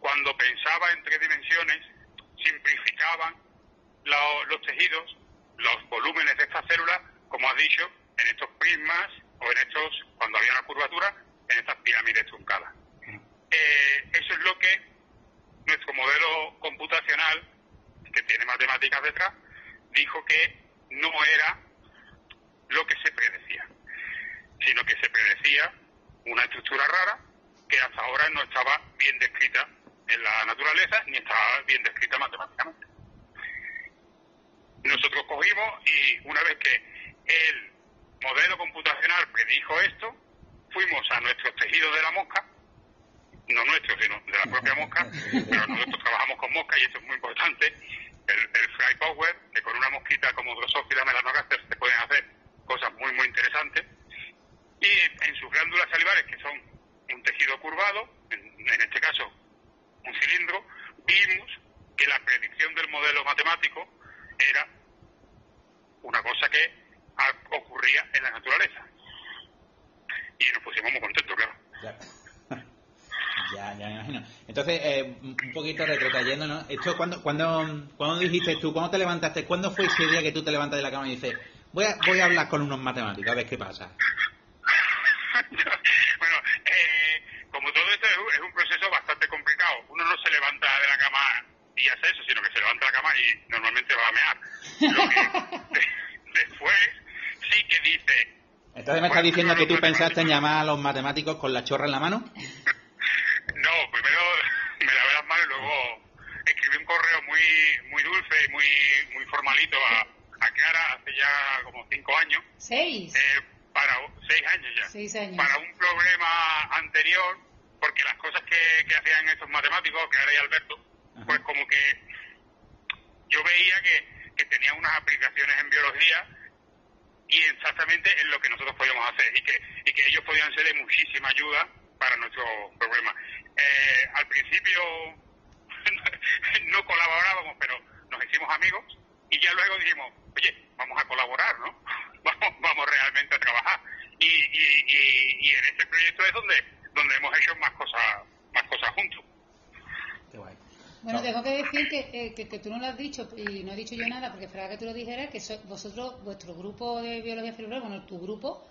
cuando pensaba en tres dimensiones, simplificaban lo- los tejidos, los volúmenes de estas células, como has dicho, en estos prismas o en estos, cuando había una curvatura, en estas pirámides truncadas. Eh, eso es lo que nuestro modelo computacional, que tiene matemáticas detrás, dijo que no era lo que se predecía, sino que se predecía una estructura rara que hasta ahora no estaba bien descrita en la naturaleza ni estaba bien descrita matemáticamente. Nosotros cogimos y una vez que el modelo computacional predijo esto, fuimos a nuestros tejidos de la mosca, no nuestros, sino de la propia mosca, pero nosotros trabajamos con mosca y esto es muy importante, el, el fly power, que con una mosquita como Drosophila melanogaster se pueden hacer cosas muy, muy interesantes, y en sus glándulas salivares, que son un tejido curvado, en, en este caso un cilindro, vimos que la predicción del modelo matemático era una cosa que ocurría en la naturaleza. Y nos pusimos muy contentos, claro. Ya, ya, ya me imagino. Entonces, eh, un poquito retrocayendo, ¿no? Esto, cuando, cuando, cuando dijiste tú, cuando te levantaste, ¿cuándo fue ese día que tú te levantas de la cama y dices, voy a, voy a hablar con unos matemáticos, a ver qué pasa? bueno, eh, como todo esto es un, es un proceso bastante complicado. Uno no se levanta de la cama y hace eso, sino que se levanta la cama y normalmente va a mear. Lo que de- después sí que dice, Entonces me estás diciendo que tú pensaste en llamar a los matemáticos con la chorra en la mano. no, primero me lavé las manos y luego escribí un correo muy muy dulce y muy muy formalito a, a Clara hace ya como cinco años, Seis. eh, para seis años ya. Seis años. para un problema anterior, porque las cosas que, que hacían estos matemáticos, Clara y Alberto, pues como que yo veía que, que tenían unas aplicaciones en biología y exactamente en lo que nosotros podíamos hacer y que, y que ellos podían ser de muchísima ayuda para nuestro problema. Eh, al principio no colaborábamos, pero nos hicimos amigos y ya luego dijimos, oye, vamos a colaborar, ¿no? Vamos, vamos realmente a trabajar. Y, y, y, y en este proyecto es donde, donde hemos hecho más cosas, más cosas juntos. Qué guay. Bueno, No. tengo que decir que, eh, que, que tú no lo has dicho y no he dicho yo nada porque esperaba que tú lo dijeras, que so- vosotros, vuestro grupo de biología celular, bueno, tu grupo,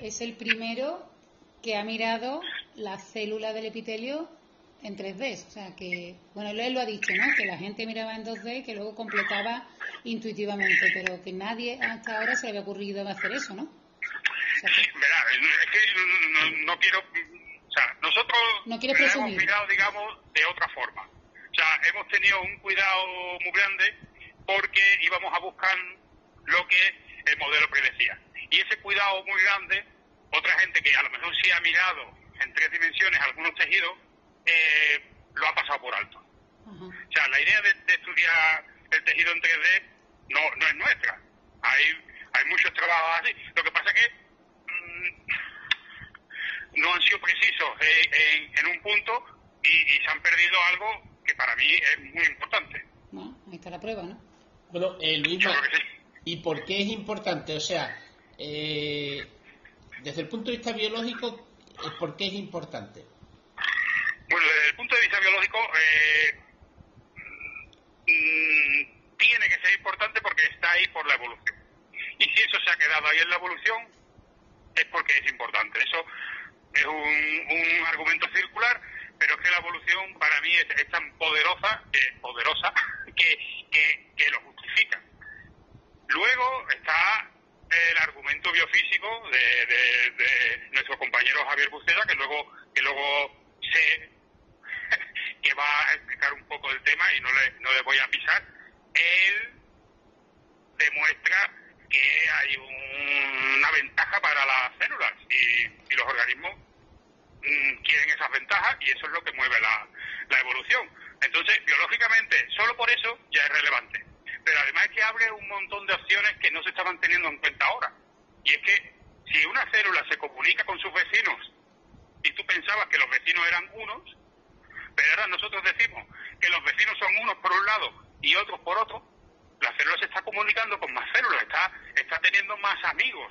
es el primero que ha mirado la célula del epitelio en 3D. O sea, que, bueno, él lo ha dicho, ¿no? Que la gente miraba en 2D y que luego completaba intuitivamente, pero que nadie hasta ahora se le había ocurrido hacer eso, ¿no? O sea, que- Verá, es que no, no- quiero O sea, nosotros No hemos mirado, digamos, de otra forma. O sea, hemos tenido un cuidado muy grande porque íbamos a buscar lo que el modelo predecía. Y ese cuidado muy grande, otra gente que a lo mejor sí ha mirado en tres dimensiones algunos tejidos, eh, lo ha pasado por alto. O sea, la idea de, de estudiar el tejido en 3D no, no es nuestra. Hay, hay muchos trabajos así. Lo que pasa que mm, no han sido precisos en, en un punto y, y se han perdido algo que para mí es muy importante. Bueno, ahí está la prueba, ¿no? Bueno, eh, Luis, Yo creo que sí. ¿y por qué es importante? O sea, eh, desde el punto de vista biológico, eh, ¿por qué es importante? Bueno, desde el punto de vista biológico, eh, mm, tiene que ser importante porque está ahí por la evolución. Y si eso se ha quedado ahí en la evolución, es porque es importante. Eso es un, argumento circular, pero es que la evolución para mí es, tan poderosa, que, poderosa que, que lo justifica. Luego está el argumento biofísico de, de- de nuestro compañero Javier Buceda, que luego, que luego se que va a explicar un poco el tema y no le, no le voy a pisar. Él demuestra que hay un- una ventaja para las células y, y los organismos mm, quieren esas ventajas y eso es lo que mueve la, la evolución. Entonces, biológicamente, solo por eso ya es relevante. Pero además es que abre un montón de opciones que no se estaban teniendo en cuenta ahora. Y es que si una célula se comunica con sus vecinos y tú pensabas que los vecinos eran unos, pero ahora nosotros decimos que los vecinos son unos por un lado y otros por otro, la célula se está comunicando con más células, está, está teniendo más amigos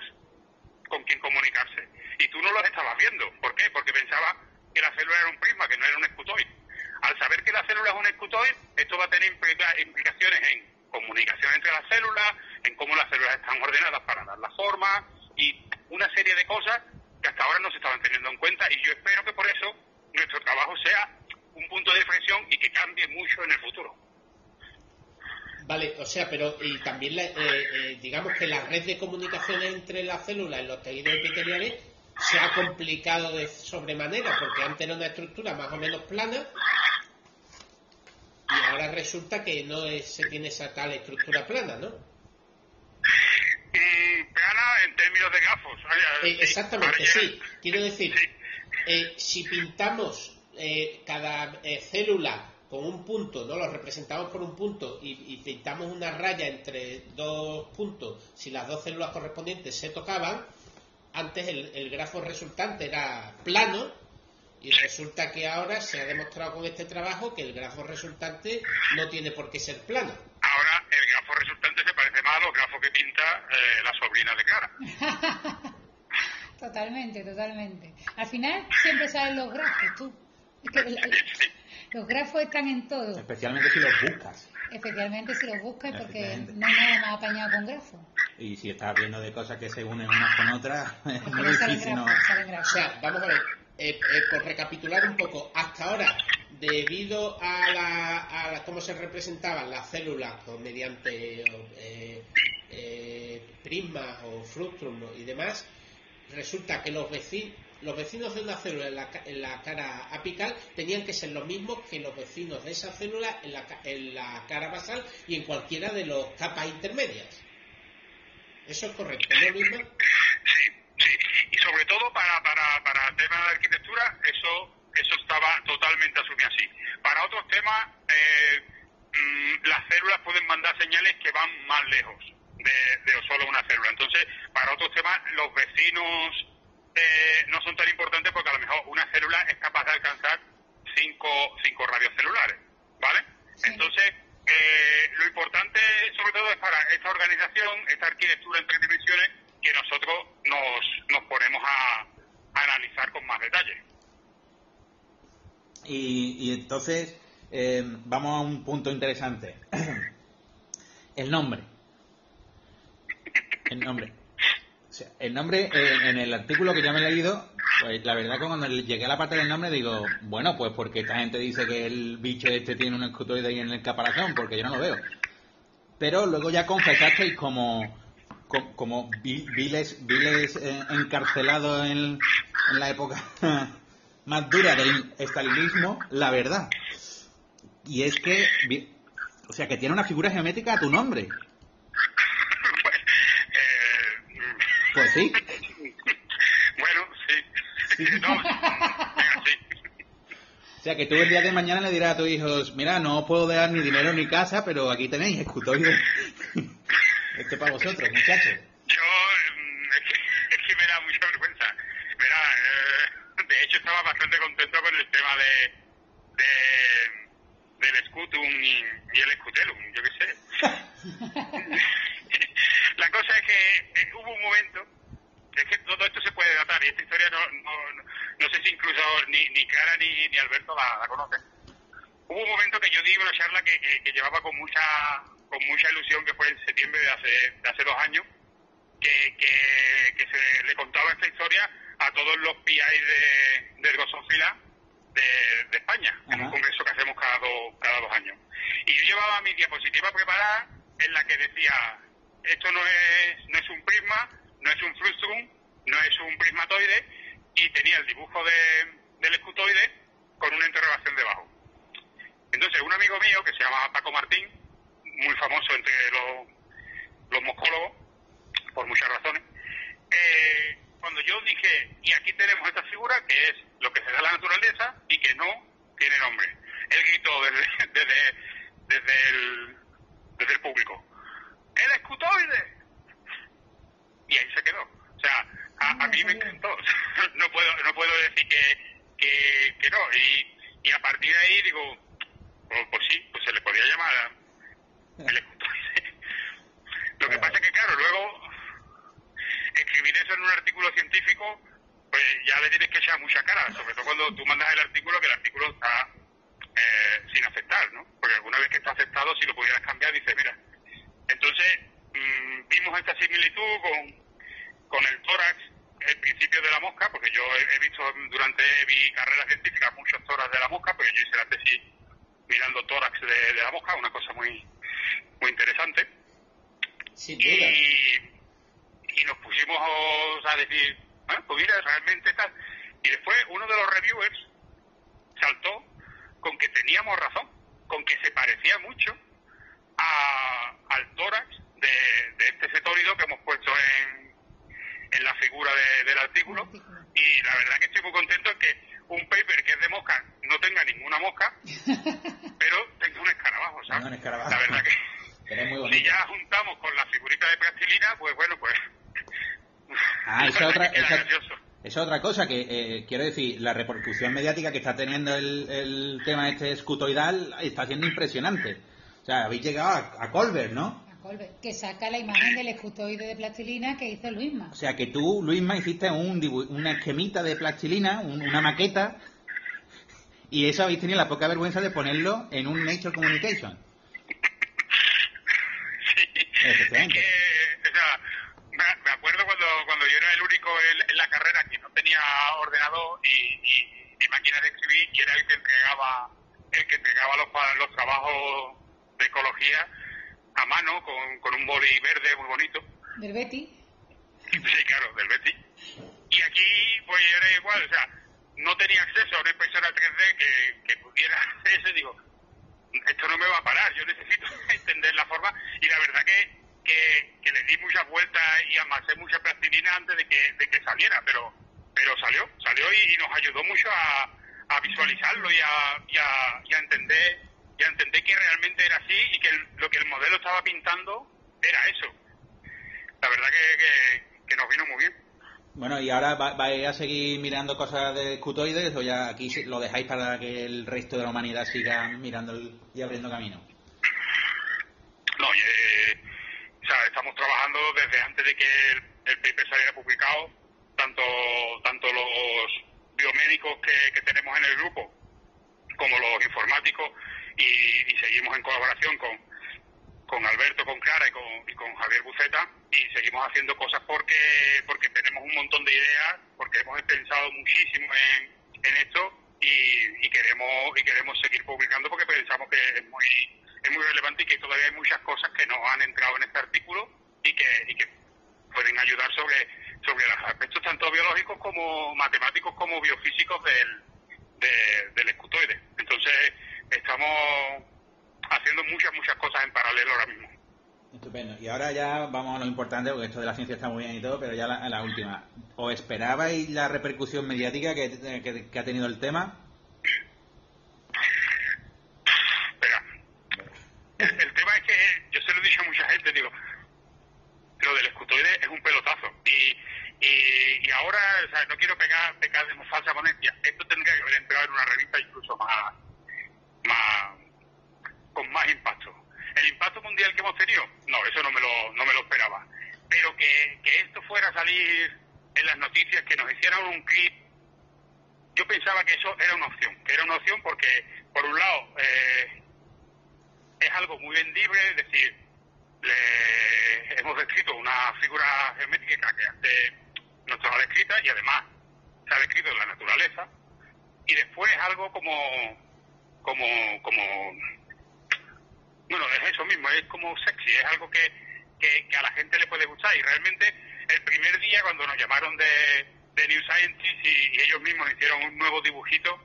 con quien comunicarse. Y tú no lo estabas viendo. ¿Por qué? Porque pensaba que la célula era un prisma, que no era un escutoide. Al saber que la célula es un escutoide, esto va a tener implica- implicaciones en comunicación entre las células, en cómo las células están ordenadas para dar la forma y una serie de cosas que hasta ahora no se estaban teniendo en cuenta y yo espero que por eso nuestro trabajo sea un punto de reflexión y que cambie mucho en el futuro. Vale, o sea, pero y también la- eh, eh, digamos que la red de comunicaciones entre las células en los tejidos epiteliales se ha complicado de sobremanera, porque antes era una estructura más o menos plana y ahora resulta que no es- se tiene esa tal estructura plana, ¿no? Mm, plana en términos de ay, Eh, exactamente, sí. Quiero decir, eh, si pintamos eh, cada eh, célula con un punto, ¿no? Lo representamos por un punto y, y pintamos una raya entre dos puntos, si las dos células correspondientes se tocaban, antes el, el grafo resultante era plano y resulta que ahora se ha demostrado con este trabajo que el grafo resultante no tiene por qué ser plano. Ahora el grafo resultante se parece más a los grafos que pinta eh, la sobrina de Clara. Totalmente, totalmente. Al final siempre saben los grafos, tú. Es que la- los grafos están en todo. Especialmente si los buscas. Especialmente si los buscas porque no hay nada más apañado con grafos. Y si estás viendo de cosas que se unen unas con otras, es muy salen difícil. ¿no? grafos, salen O sea, vamos a ver, eh, eh, por recapitular un poco, hasta ahora, debido a, la, a la- cómo se representaban las células o mediante eh, eh, prismas o frustrum y demás, resulta que los vecinos, los vecinos de una célula en la, en la cara apical tenían que ser los mismos que los vecinos de esa célula en la, en la cara basal y en cualquiera de las capas intermedias. Eso es correcto, ¿no, Luisma? Sí, sobre todo para, para, para temas de arquitectura, eso, eso estaba totalmente asumido así. Para otros temas, eh, mm, las células pueden mandar señales que van más lejos de, de solo una célula. Entonces, para otros temas, los vecinos eh, no son tan importantes porque a lo mejor una célula es capaz de alcanzar cinco, cinco radios celulares, ¿vale? Sí. Entonces, eh, lo importante sobre todo es para esta organización, esta arquitectura en tres dimensiones, que nosotros nos, nos ponemos a, analizar con más detalle. Y, y entonces, eh, vamos a un punto interesante. el nombre. El nombre. El nombre, eh, en el artículo que ya me he leído, pues la verdad que cuando llegué a la parte del nombre digo, bueno, pues porque esta gente dice que el bicho este tiene un escutoide ahí en el caparazón, porque yo no lo veo. Pero luego ya confesasteis como co- como vi- viles viles eh, encarcelados en, en la época más dura del estalinismo, la verdad. Y es que, o sea, que tiene una figura geométrica a tu nombre. Pues sí. bueno, sí. No, sí. O sea, que tú el día de mañana le dirás a tus hijos, mira, no os puedo dar ni dinero ni casa, pero aquí tenéis escutoide. Esto es para vosotros, muchachos. Yo, es que, es que me da mucha vergüenza. Mira, eh, de hecho estaba bastante contento con el tema de, de del Scutum y, y el Scutelum, yo qué sé. La cosa es que eh, hubo un momento, es que todo esto se puede datar y esta historia no, no, no, no sé si incluso ni, ni Clara ni, ni Alberto la, la conocen. Hubo un momento que yo di una charla que, que, que llevaba con mucha con mucha ilusión, que fue en septiembre de hace, de hace dos años, que, que, que se le contaba esta historia a todos los PI de, de de, de España, en un congreso que hacemos cada, dos cada dos años. Y yo llevaba mi diapositiva preparada en la que decía, esto no es, no es un prisma, no es un frustrum, no es un prismatoide, y tenía el dibujo de, del escutoide con una interrogación debajo. Entonces, un amigo mío que se llama Paco Martín, muy famoso entre los, los moscólogos, por muchas razones, eh, cuando yo dije, y aquí tenemos esta figura que es lo que se da a la naturaleza y que no tiene nombre, él gritó desde, desde, desde, el, desde el público, ¡el escutoide! Y ahí se quedó. O sea, a, a mí me encantó. no puedo no puedo decir que, que, que no. Y, y a partir de ahí digo, pues, pues sí, pues se le podía llamar. Lo que pasa es que, claro, luego escribir eso en un artículo científico, pues ya le tienes que echar mucha cara, sobre todo cuando tú mandas el artículo, que el artículo está eh, sin aceptar, ¿no? Porque alguna vez que está aceptado, si lo pudieras cambiar, dice, mira. Entonces, mm, vimos esta similitud con, con el tórax, el principio de la mosca, porque yo he, visto durante mi carrera científica muchos tórax de la mosca, porque yo hice la tesis mirando tórax de la mosca, una cosa muy, muy interesante. Sin Y, y nos pusimos a decir, "Ah, pues mira, realmente tal. Y después uno de los reviewers saltó con que teníamos razón, con que se parecía mucho a- al tórax de, de este cetónido que hemos puesto en, en la figura de- del artículo. Y la verdad que estoy muy contento en que un paper que es de mosca no tenga ninguna mosca, pero tenga un escarabajo, ¿sabes? Un escarabajo. La verdad que si ya juntamos con la figurita de plastilina, pues bueno, pues... Ah, esa otra cosa que eh, quiero decir, la repercusión mediática que está teniendo el, el tema este escutoidal está siendo impresionante. O sea, habéis llegado a, a Colbert, ¿no? Colbert, que saca la imagen del escutoide de plastilina que hizo Luisma. O sea, que tú, Luisma, hiciste un dibu- una esquemita de plastilina, un- una maqueta, y eso habéis tenido la poca vergüenza de ponerlo en un Nature Communication. Efectivamente. que, o sea, me, acuerdo cuando, cuando yo era el único en, en la carrera que no tenía ordenador y, y- y máquina de escribir y era el que entregaba el que entregaba los, los trabajos de ecología a mano con, con un boli verde muy bonito. Del Betty. Sí, claro, del Betty. Y aquí, pues era igual, o sea, no tenía acceso a una impresora 3D que, que pudiera hacer eso digo, esto no me va a parar, yo necesito entender la forma. Y la verdad que, que, que le di muchas vueltas y amasé mucha plastilina antes de que, de que saliera, pero pero salió, salió y, y nos ayudó mucho a, a visualizarlo y a, y, a, y a entender y a entender que realmente era así y que el- lo que el modelo estaba pintando era eso. La verdad que, que, que nos vino muy bien. Bueno, y ahora va- vais a seguir mirando cosas de escutoides o ya aquí lo dejáis para que el resto de la humanidad siga mirando el- y abriendo camino. No, eh, o sea, estamos trabajando desde antes de que el, el paper saliera publicado, tanto, tanto los biomédicos que, que tenemos en el grupo como los informáticos y, y seguimos en colaboración con, con Alberto, con Clara y con, y con Javier Buceta y seguimos haciendo cosas porque porque tenemos un montón de ideas, porque hemos pensado muchísimo en, esto y, y queremos y queremos seguir publicando porque pensamos que es muy es muy relevante y que todavía hay muchas cosas que no han entrado en este artículo y que, pueden ayudar sobre sobre los aspectos tanto biológicos como matemáticos como biofísicos del, de- del escutoide. Entonces, estamos haciendo muchas, muchas cosas en paralelo ahora mismo. Estupendo. Y ahora ya vamos a lo importante, porque esto de la ciencia está muy bien y todo, pero ya la, la última. ¿Os esperabais la repercusión mediática que, que- que ha tenido el tema? Espera. El, el tema es que yo se lo he dicho a mucha gente, digo, lo del escutoide es un pelotazo. Y, y, y ahora, o sea, no quiero pegar, pecar de falsa ponencia. Esto tendría que haber entrado en una revista incluso más, más con más impacto. ¿El impacto mundial que hemos tenido? Eso no me lo, no me lo esperaba. Pero que, que esto fuera a salir en las noticias, que nos hicieran un clip, yo pensaba que eso era una opción. Que era una opción porque, por un lado, eh, es algo muy vendible, es decir, le hemos descrito una figura geométrica que antes no estaba descrita y además se ha descrito en la naturaleza y después es algo como como como bueno es eso mismo es como sexy es algo que, que, que a la gente le puede gustar. Y realmente el primer día cuando nos llamaron de, de New Scientist y, y ellos mismos hicieron un nuevo dibujito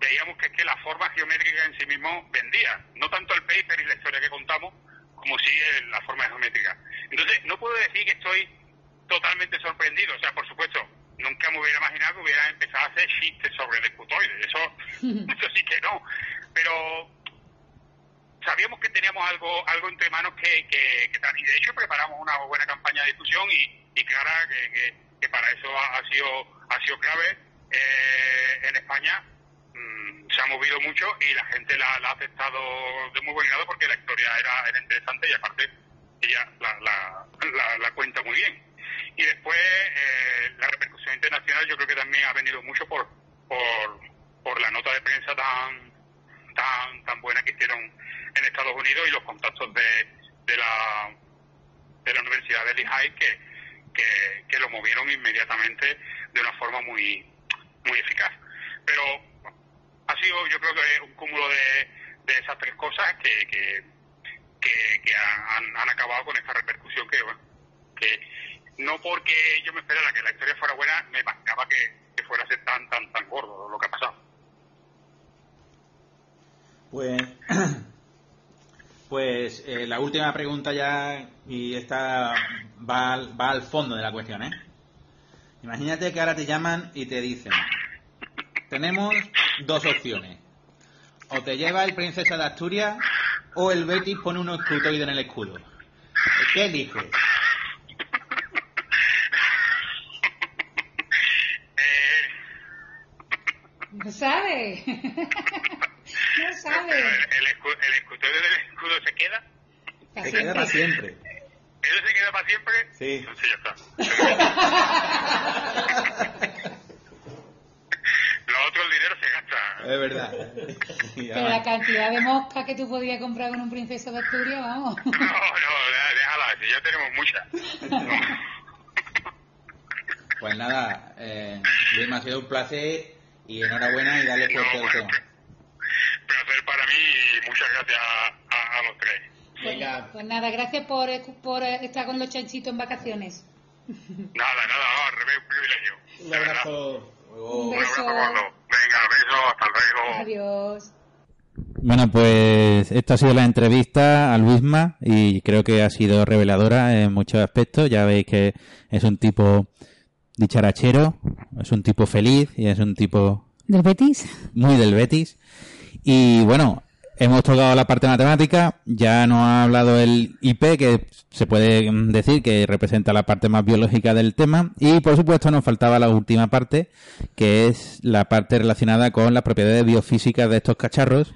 veíamos que es que la forma geométrica en sí mismo vendía. No tanto el paper y la historia que contamos como sí el- la forma geométrica. Entonces no puedo decir que estoy totalmente sorprendido. O sea por supuesto nunca me hubiera imaginado que hubiera empezado a hacer chistes sobre el escutoide. Eso eso sí que no. Pero sabíamos que teníamos algo algo entre manos que, que, y de hecho preparamos una buena campaña de difusión y, y Clara que, que, para eso ha, sido ha sido clave eh, en España. Mm, se ha movido mucho y la gente la, ha aceptado de muy buen grado porque la historia era, era interesante y aparte ella la, la, la, la cuenta muy bien y después eh, la repercusión internacional yo creo que también ha venido mucho por por, por la nota de prensa tan tan tan buena que hicieron en Estados Unidos y los contactos de, de la de la Universidad de Lehigh que, que, que lo movieron inmediatamente de una forma muy muy eficaz pero ha sido yo creo que un cúmulo de, de esas tres cosas que, que, que, que han, han acabado con esta repercusión que bueno, que no porque yo me esperara que la historia fuera buena me imaginaba que, que fuera a ser tan tan tan gordo lo que ha pasado Pues, pues eh, la última pregunta ya, y esta va, al- va al fondo de la cuestión, ¿eh? Imagínate que ahora te llaman y te dicen, tenemos dos opciones. O te lleva el Princesa de Asturias o el Betis pone un escutoide en el escudo. ¿Qué eliges? No sabe. no sabe. el, escu- el escutoide del escudo se queda Pa' Se queda para siempre. ¿Eso se queda para siempre? Sí. Entonces ya está. Lo otro, el dinero se gasta. Es verdad. Pero la cantidad de moscas que tú podías comprar con un princesa de Asturias, vamos. No, no, dé- déjala, si ya tenemos muchas. Pues nada, eh, Luis, me ha sido un placer y enhorabuena y darle fuerte al tema. Placer para mí y muchas gracias a, a- a los tres. Venga, Pues nada, gracias por, por estar con los chanchitos en vacaciones. Nada, nada, no, al revés, un privilegio. un abrazo. Un Un abrazo beso. Venga, besos, hasta luego. Adiós. Bueno, pues esta ha sido la entrevista a Luisma y creo que ha sido reveladora en muchos aspectos. Ya veis que es un tipo dicharachero, es un tipo feliz y es un tipo ¿Del Betis? muy del Betis. Y bueno, hemos tocado la parte matemática, ya nos ha hablado el IP, que se puede decir que representa la parte más biológica del tema. Y por supuesto nos faltaba la última parte, que es la parte relacionada con las propiedades biofísicas de estos cacharros,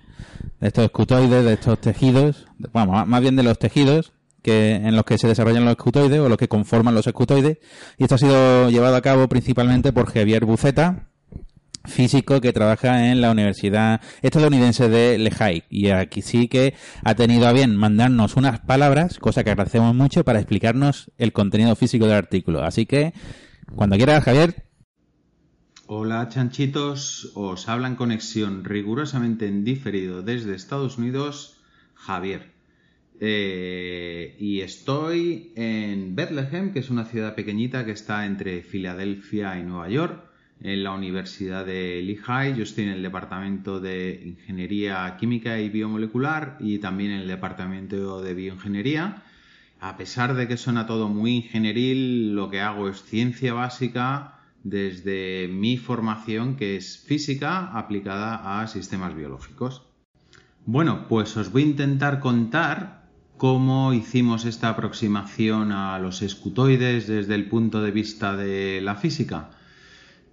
de estos escutoides, de estos tejidos, vamos, más bien de los tejidos que en los que se desarrollan los escutoides o los que conforman los escutoides. Y esto ha sido llevado a cabo principalmente por Javier Buceta, físico que trabaja en la Universidad Estadounidense de Lehigh. Y aquí sí que ha tenido a bien mandarnos unas palabras, cosa que agradecemos mucho, para explicarnos el contenido físico del artículo. Así que, cuando quieras, Javier. Hola chanchitos, os habla en conexión rigurosamente en diferido desde Estados Unidos, Javier. Eh, y estoy en Bethlehem, que es una ciudad pequeñita que está entre Filadelfia y Nueva York, en la Universidad de Lehigh. Yo estoy en el Departamento de Ingeniería Química y Biomolecular y también en el Departamento de Bioingeniería. A pesar de que suena todo muy ingenieril, lo que hago es ciencia básica desde mi formación, que es física aplicada a sistemas biológicos. Bueno, pues os voy a intentar contar cómo hicimos esta aproximación a los escutoides desde el punto de vista de la física.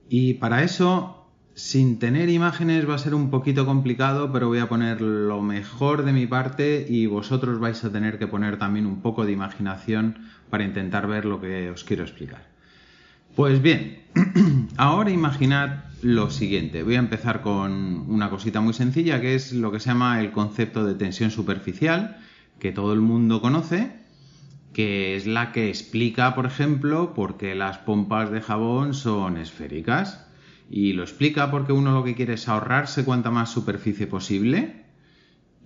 Y para eso, sin tener imágenes va a ser un poquito complicado, pero voy a poner lo mejor de mi parte y vosotros vais a tener que poner también un poco de imaginación para intentar ver lo que os quiero explicar. Pues bien, ahora imaginad lo siguiente. Voy a empezar con una cosita muy sencilla que es lo que se llama el concepto de tensión superficial, que todo el mundo conoce, que es la que explica, por ejemplo, por qué las pompas de jabón son esféricas. Y lo explica porque uno lo que quiere es ahorrarse cuanta más superficie posible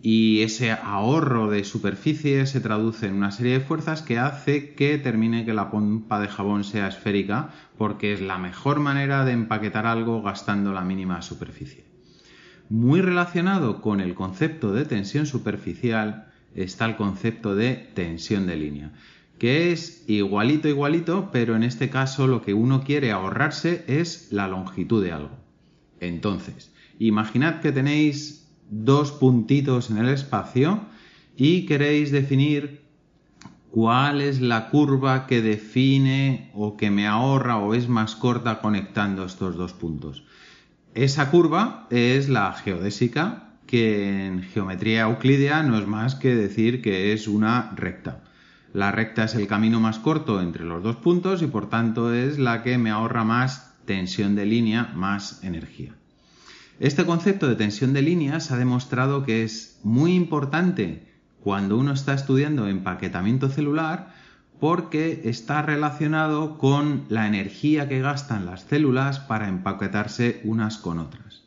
y ese ahorro de superficie se traduce en una serie de fuerzas que hace que termine que la pompa de jabón sea esférica porque es la mejor manera de empaquetar algo gastando la mínima superficie. Muy relacionado con el concepto de tensión superficial está el concepto de tensión de línea, que es igualito igualito, pero en este caso lo que uno quiere ahorrarse es la longitud de algo. Entonces, imaginad que tenéis dos puntitos en el espacio y queréis definir cuál es la curva que define o que me ahorra o es más corta conectando estos dos puntos. Esa curva es la geodésica, que en geometría euclidea no es más que decir que es una recta. La recta es el camino más corto entre los dos puntos y por tanto es la que me ahorra más tensión de línea, más energía. Este concepto de tensión de líneas ha demostrado que es muy importante cuando uno está estudiando empaquetamiento celular porque está relacionado con la energía que gastan las células para empaquetarse unas con otras.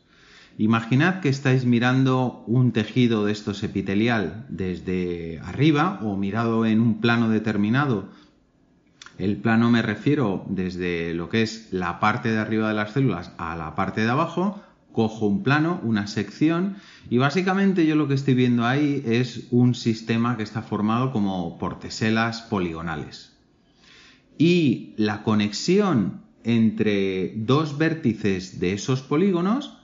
Imaginad que estáis mirando un tejido de estos epitelial desde arriba o mirado en un plano determinado. El plano me refiero desde lo que es la parte de arriba de las células a la parte de abajo cojo un plano, una sección y básicamente yo lo que estoy viendo ahí es un sistema que está formado como por teselas poligonales. Y la conexión entre dos vértices de esos polígonos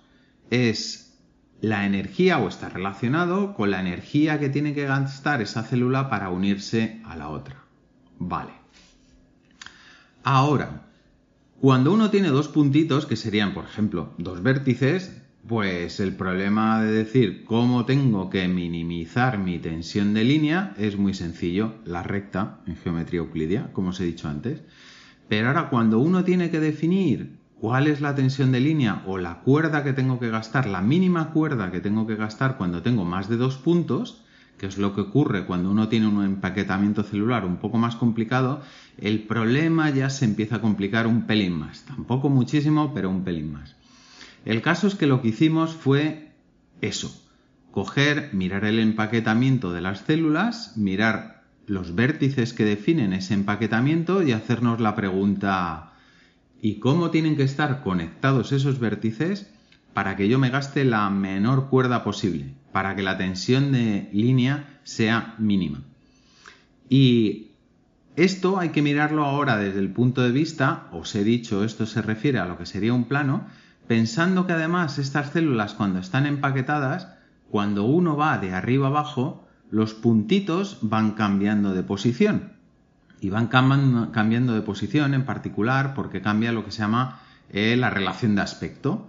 es la energía o está relacionado con la energía que tiene que gastar esa célula para unirse a la otra. Vale. Ahora, cuando uno tiene dos puntitos, que serían, por ejemplo, dos vértices, pues el problema de decir cómo tengo que minimizar mi tensión de línea es muy sencillo, la recta en geometría euclidia, como os he dicho antes. Pero ahora cuando uno tiene que definir cuál es la tensión de línea o la cuerda que tengo que gastar, la mínima cuerda que tengo que gastar cuando tengo más de dos puntos, que es lo que ocurre cuando uno tiene un empaquetamiento celular un poco más complicado, el problema ya se empieza a complicar un pelín más. Tampoco muchísimo, pero un pelín más. El caso es que lo que hicimos fue eso, coger, mirar el empaquetamiento de las células, mirar los vértices que definen ese empaquetamiento y hacernos la pregunta ¿y cómo tienen que estar conectados esos vértices para que yo me gaste la menor cuerda posible? para que la tensión de línea sea mínima. Y esto hay que mirarlo ahora desde el punto de vista, os he dicho, esto se refiere a lo que sería un plano, pensando que además estas células cuando están empaquetadas, cuando uno va de arriba abajo, los puntitos van cambiando de posición. Y van cambiando de posición en particular porque cambia lo que se llama eh, la relación de aspecto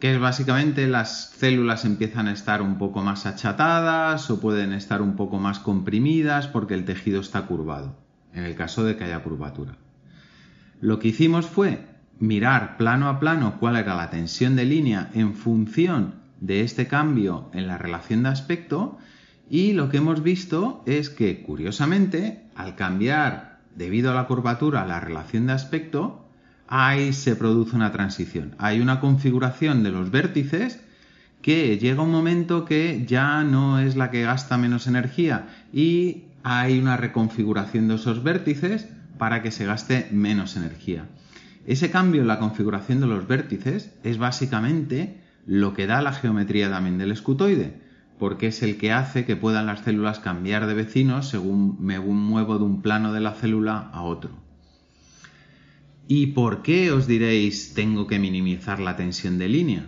que es básicamente las células empiezan a estar un poco más achatadas o pueden estar un poco más comprimidas porque el tejido está curvado, en el caso de que haya curvatura. Lo que hicimos fue mirar plano a plano cuál era la tensión de línea en función de este cambio en la relación de aspecto y lo que hemos visto es que, curiosamente, al cambiar debido a la curvatura la relación de aspecto, ahí se produce una transición. Hay una configuración de los vértices que llega un momento que ya no es la que gasta menos energía y hay una reconfiguración de esos vértices para que se gaste menos energía. Ese cambio en la configuración de los vértices es básicamente lo que da la geometría también del escutoide, porque es el que hace que puedan las células cambiar de vecinos según me muevo de un plano de la célula a otro. ¿Y por qué os diréis tengo que minimizar la tensión de línea?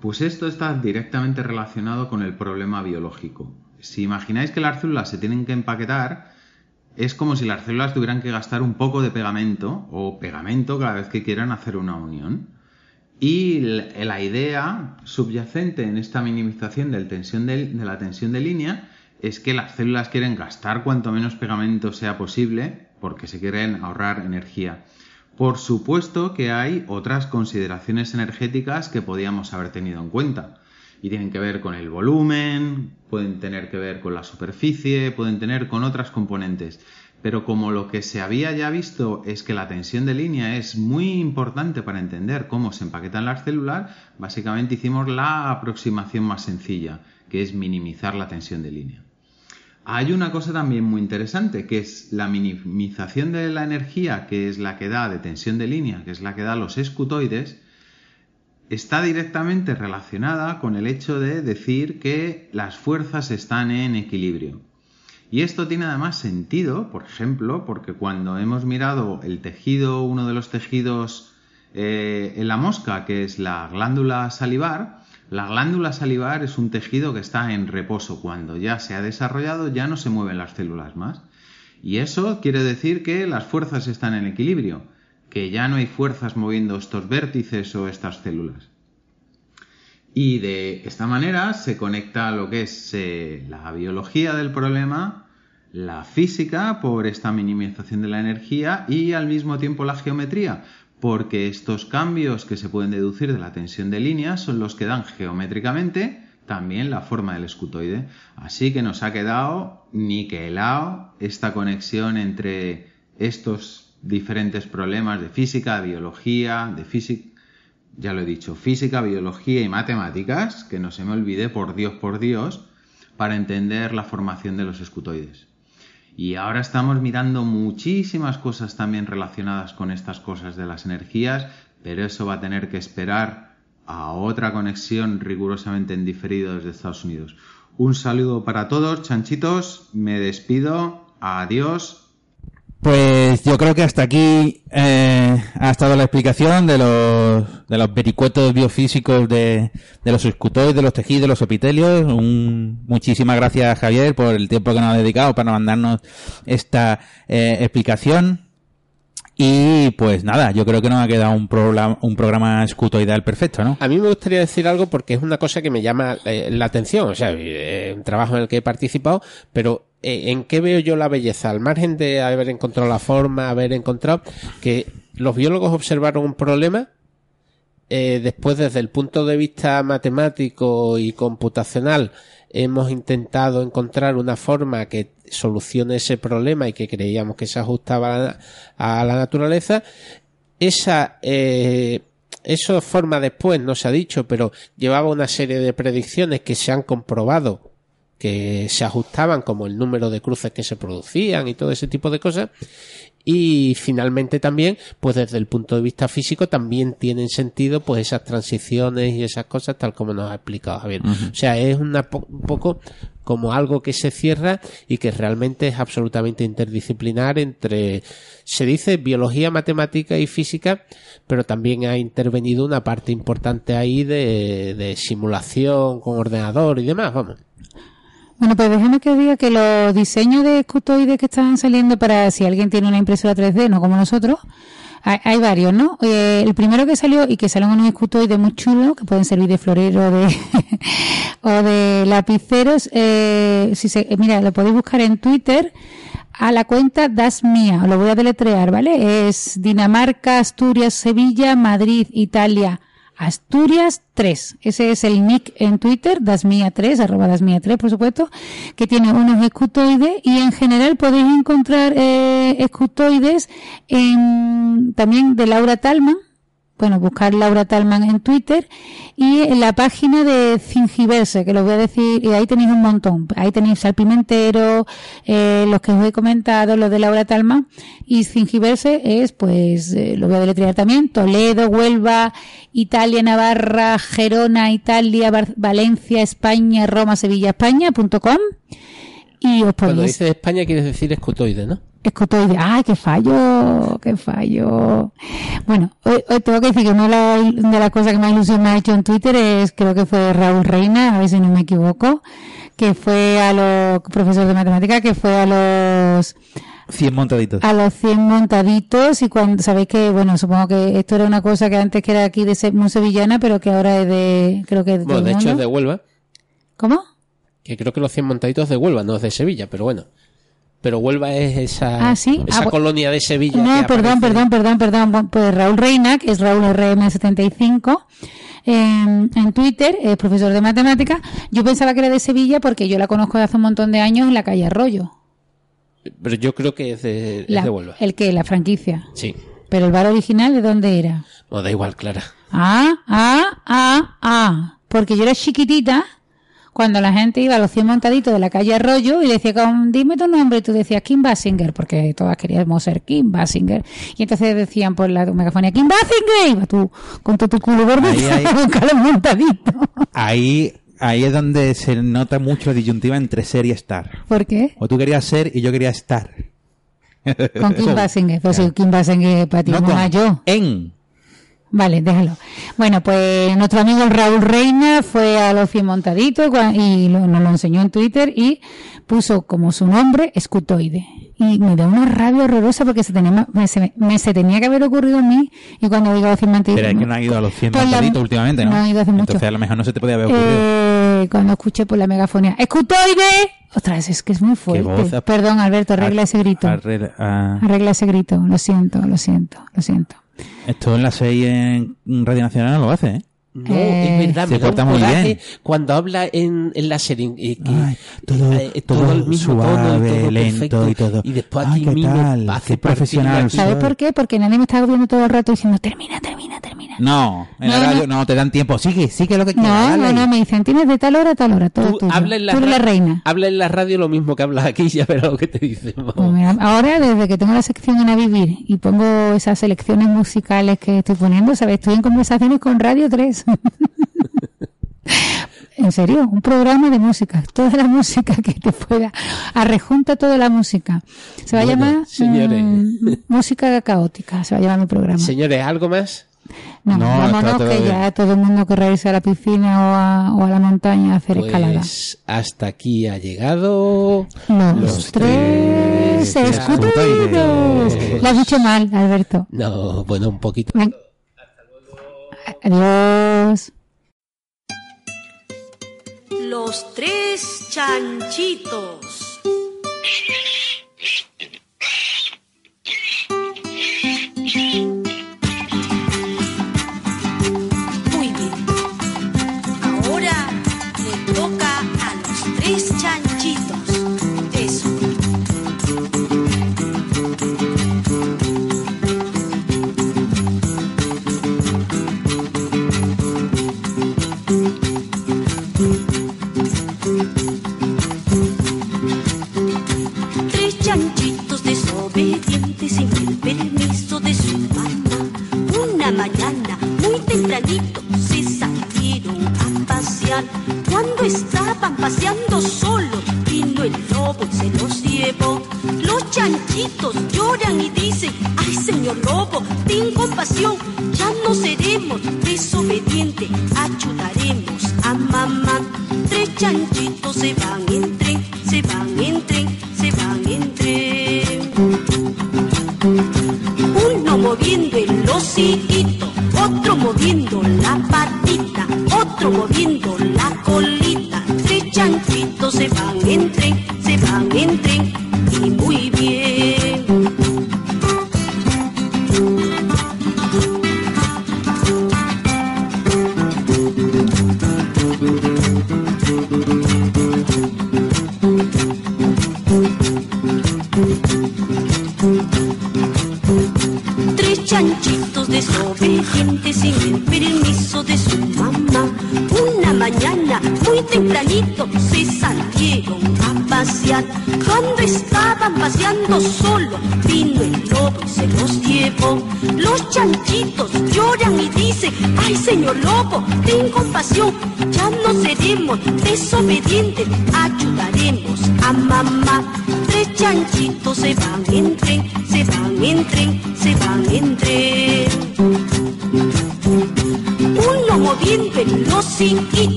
Pues esto está directamente relacionado con el problema biológico. Si imagináis que las células se tienen que empaquetar, es como si las células tuvieran que gastar un poco de pegamento o pegamento cada vez que quieran hacer una unión. Y la idea subyacente en esta minimización de, la tensión de línea es que las células quieren gastar cuanto menos pegamento sea posible porque se quieren ahorrar energía. Por supuesto que hay otras consideraciones energéticas que podíamos haber tenido en cuenta y tienen que ver con el volumen, pueden tener que ver con la superficie, pueden tener con otras componentes. Pero como lo que se había ya visto es que la tensión de línea es muy importante para entender cómo se empaquetan las células, básicamente hicimos la aproximación más sencilla, que es minimizar la tensión de línea. Hay una cosa también muy interesante, que es la minimización de la energía, que es la que da de tensión de línea, que es la que da los escutoides, está directamente relacionada con el hecho de decir que las fuerzas están en equilibrio. Y esto tiene además sentido, por ejemplo, porque cuando hemos mirado el tejido, uno de los tejidos eh, en la mosca, que es la glándula salivar, la glándula salivar es un tejido que está en reposo. Cuando ya se ha desarrollado ya no se mueven las células más. Y eso quiere decir que las fuerzas están en equilibrio que ya no hay fuerzas moviendo estos vértices o estas células. Y de esta manera se conecta lo que es eh, la biología del problema, la física por esta minimización de la energía y al mismo tiempo la geometría, porque estos cambios que se pueden deducir de la tensión de líneas son los que dan geométricamente también la forma del escutoide. Así que nos ha quedado niquelado esta conexión entre estos diferentes problemas de física, de biología, de física, ya lo he dicho, física, biología y matemáticas, que no se me olvide, por Dios, por Dios, para entender la formación de los escutoides. Y ahora estamos mirando muchísimas cosas también relacionadas con estas cosas de las energías, pero eso va a tener que esperar a otra conexión rigurosamente en diferido desde Estados Unidos. Un saludo para todos, chanchitos, me despido, adiós pues yo creo que hasta aquí eh, ha estado la explicación de los, de los vericuetos biofísicos de, de los escutoides, de los tejidos, de los epitelios. Un, muchísimas gracias Javier por el tiempo que nos ha dedicado para mandarnos esta eh, explicación. Y pues nada, yo creo que nos ha quedado un, programa, un programa escutoidal perfecto, ¿no? A mí me gustaría decir algo porque es una cosa que me llama eh, la atención. O sea, un trabajo en el que he participado, pero eh, ¿en qué veo yo la belleza? Al margen de haber encontrado la forma, haber encontrado que los biólogos observaron un problema, eh, después desde el punto de vista matemático y computacional hemos intentado encontrar una forma que solucione ese problema y que creíamos que se ajustaba a la, naturaleza. Esa, eh, eso forma después, no se ha dicho, pero llevaba una serie de predicciones que se han comprobado que se ajustaban como el número de cruces que se producían y todo ese tipo de cosas. Y finalmente también, pues desde el punto de vista físico también tienen sentido pues esas transiciones y esas cosas tal como nos ha explicado Javier. O sea, es una un poco como algo que se cierra y que realmente es absolutamente interdisciplinar entre, se dice biología, matemática y física, pero también ha intervenido una parte importante ahí de, de simulación con ordenador y demás, vamos. Bueno, pues déjame que os diga que los diseños de escutoides que están saliendo para si alguien tiene una impresora 3D, no como nosotros, hay, varios, ¿no? Eh, el primero que salió y que salen unos escutoides muy chulos, que pueden servir de florero de, o de lapiceros, eh, si se, mira, lo podéis buscar en Twitter a la cuenta Das Mía, lo voy a deletrear, ¿vale? Es Dinamarca, Asturias, Sevilla, Madrid, Italia, Asturias 3. Ese es el nick en Twitter, dasmia3, arroba dasmia3, por supuesto, que tiene unos escutoides y en general podéis encontrar eh, escutoides en, también de Laura Talman, bueno, buscar Laura Talman en Twitter y en la página de Cingiverse, que lo voy a decir, y ahí tenéis un montón. Ahí tenéis al Pimentero, eh, los que os he comentado, los de Laura Talman. Y Cingiverse es, pues, eh, lo voy a deletrear también, Toledo, Huelva, Italia, Navarra, Gerona, Italia, Bar- Valencia, España, Roma, Sevilla, España.com. Y os Cuando podéis... dices España quieres decir escotoide, ¿no? Escotoide. ¡Ay, qué fallo! ¡Qué fallo! Bueno, hoy, hoy tengo que decir que una de, la- de las cosas que más ilusión me ha hecho en Twitter es, creo que fue Raúl Reina, a ver si no me equivoco, que fue a los, profesor de matemática, que fue a los, 100 montaditos. a los 100 montaditos y cuando, sabéis que, bueno, supongo que esto era una cosa que antes que era aquí de se- muy sevillana, pero que ahora es de, creo que es de Bueno, de hecho es de Huelva, ¿Cómo? que creo que los 100 montaditos es de Huelva, no es de Sevilla, pero bueno. Pero Huelva es esa, Ah, ¿sí? esa Ah, colonia de Sevilla. No, perdón, aparece- perdón, perdón, perdón. Pues Raúl Reina, que es Raúl RM75, en, en Twitter, es profesor de matemáticas. Yo pensaba que era de Sevilla porque yo la conozco de hace un montón de años en la calle Arroyo. Pero yo creo que es de, es de Huelva. ¿El que La franquicia. Sí. Pero el bar original, ¿de dónde era? No, da igual, Clara. Ah, ah, ah, ah. Porque yo era chiquitita cuando la gente iba a los 100 montaditos de la calle Arroyo y le decía, "Con- dime tu nombre, y tú decías Kim Basinger, porque todas queríamos ser Kim Basinger. Y entonces decían por la megafonía, Kim Basinger, y iba tú con todo tu culo gordo buscar los montaditos. Ahí, ahí es donde se nota mucho la disyuntiva entre ser y estar. ¿Por qué? O tú querías ser y yo quería estar. Con Kim Basinger. Pues Kim Basinger para ti, No con- yo. En. Vale, déjalo. Bueno, pues nuestro amigo Raúl Reina fue a los 100 montaditos cua- y lo- nos lo enseñó en Twitter y puso como su nombre escutoide. Y me da una rabia horrorosa porque se tenía, me, se, me- se tenía que haber ocurrido a mí y cuando digo a los 100 montaditos... Pero es que no ha ido a los 100 Pues la- montaditos últimamente, ¿no? No ha ido hace mucho. Entonces a lo mejor no se te podía haber ocurrido. Eh, cuando escuché por la megafonía ¡Escutoide! Otra vez, es que es muy fuerte. Perdón, Alberto, arregla Ar- ese grito. arregla- ah, Arregla ese grito. Lo siento, lo siento, lo siento. Esto en la 6 en Radio Nacional no lo hace, ¿eh? No, Eh, es verdad, se me da un porta muy bien. cuando habla en, en la serie. eh, que, Ay, todo, eh, todo, el mismo tono suave, y todo lento perfecto. y todo. Y después Ay, aquí ¿qué mismo tal? hace Qué profesional. ¿Sabes por qué? Porque nadie me está viendo todo el rato diciendo termina, termina, termina. No, en la No, radio no. te dan tiempo. Sigue, sigue lo que quieras. No, dale no, no, me dicen, tienes de tal hora a tal hora, todo Tú tuyo. habla en la Tú la reina. Habla en la radio lo mismo que hablas aquí, ya verás lo que te dicen. Pues mira, ahora, desde que tengo la sección en A Vivir y pongo esas selecciones musicales que estoy poniendo, ¿sabes? Estoy en conversaciones con Radio 3. en serio, un programa de música. Toda la música que te pueda. Arrejunta toda la música. Se va Bueno, a llamar señores. mm, Música Caótica. Se va a llamar mi programa. Señores, ¿algo más? No, No, vámonos que bien. ya todo el mundo querrá irse a la piscina o a, o a la montaña a hacer escalada. Pues hasta aquí ha llegado. Los, los tres tres escudos. escudos. Lo has dicho mal, Alberto. No, bueno, un poquito. Ven. Los tres chanchitos. Se salieron a pasear. Cuando estaban paseando solos, vino el lobo y se los llevó. Los chanchitos lloran y dicen, ay señor lobo, ten compasión, ya no seremos desobedientes, ayudaremos a mamá. Tres chanchitos se van en tren, se van en tren, se van en tren. Uno moviendo el hociquito, otro moviendo moviendo la colita. Tres chanchitos se van en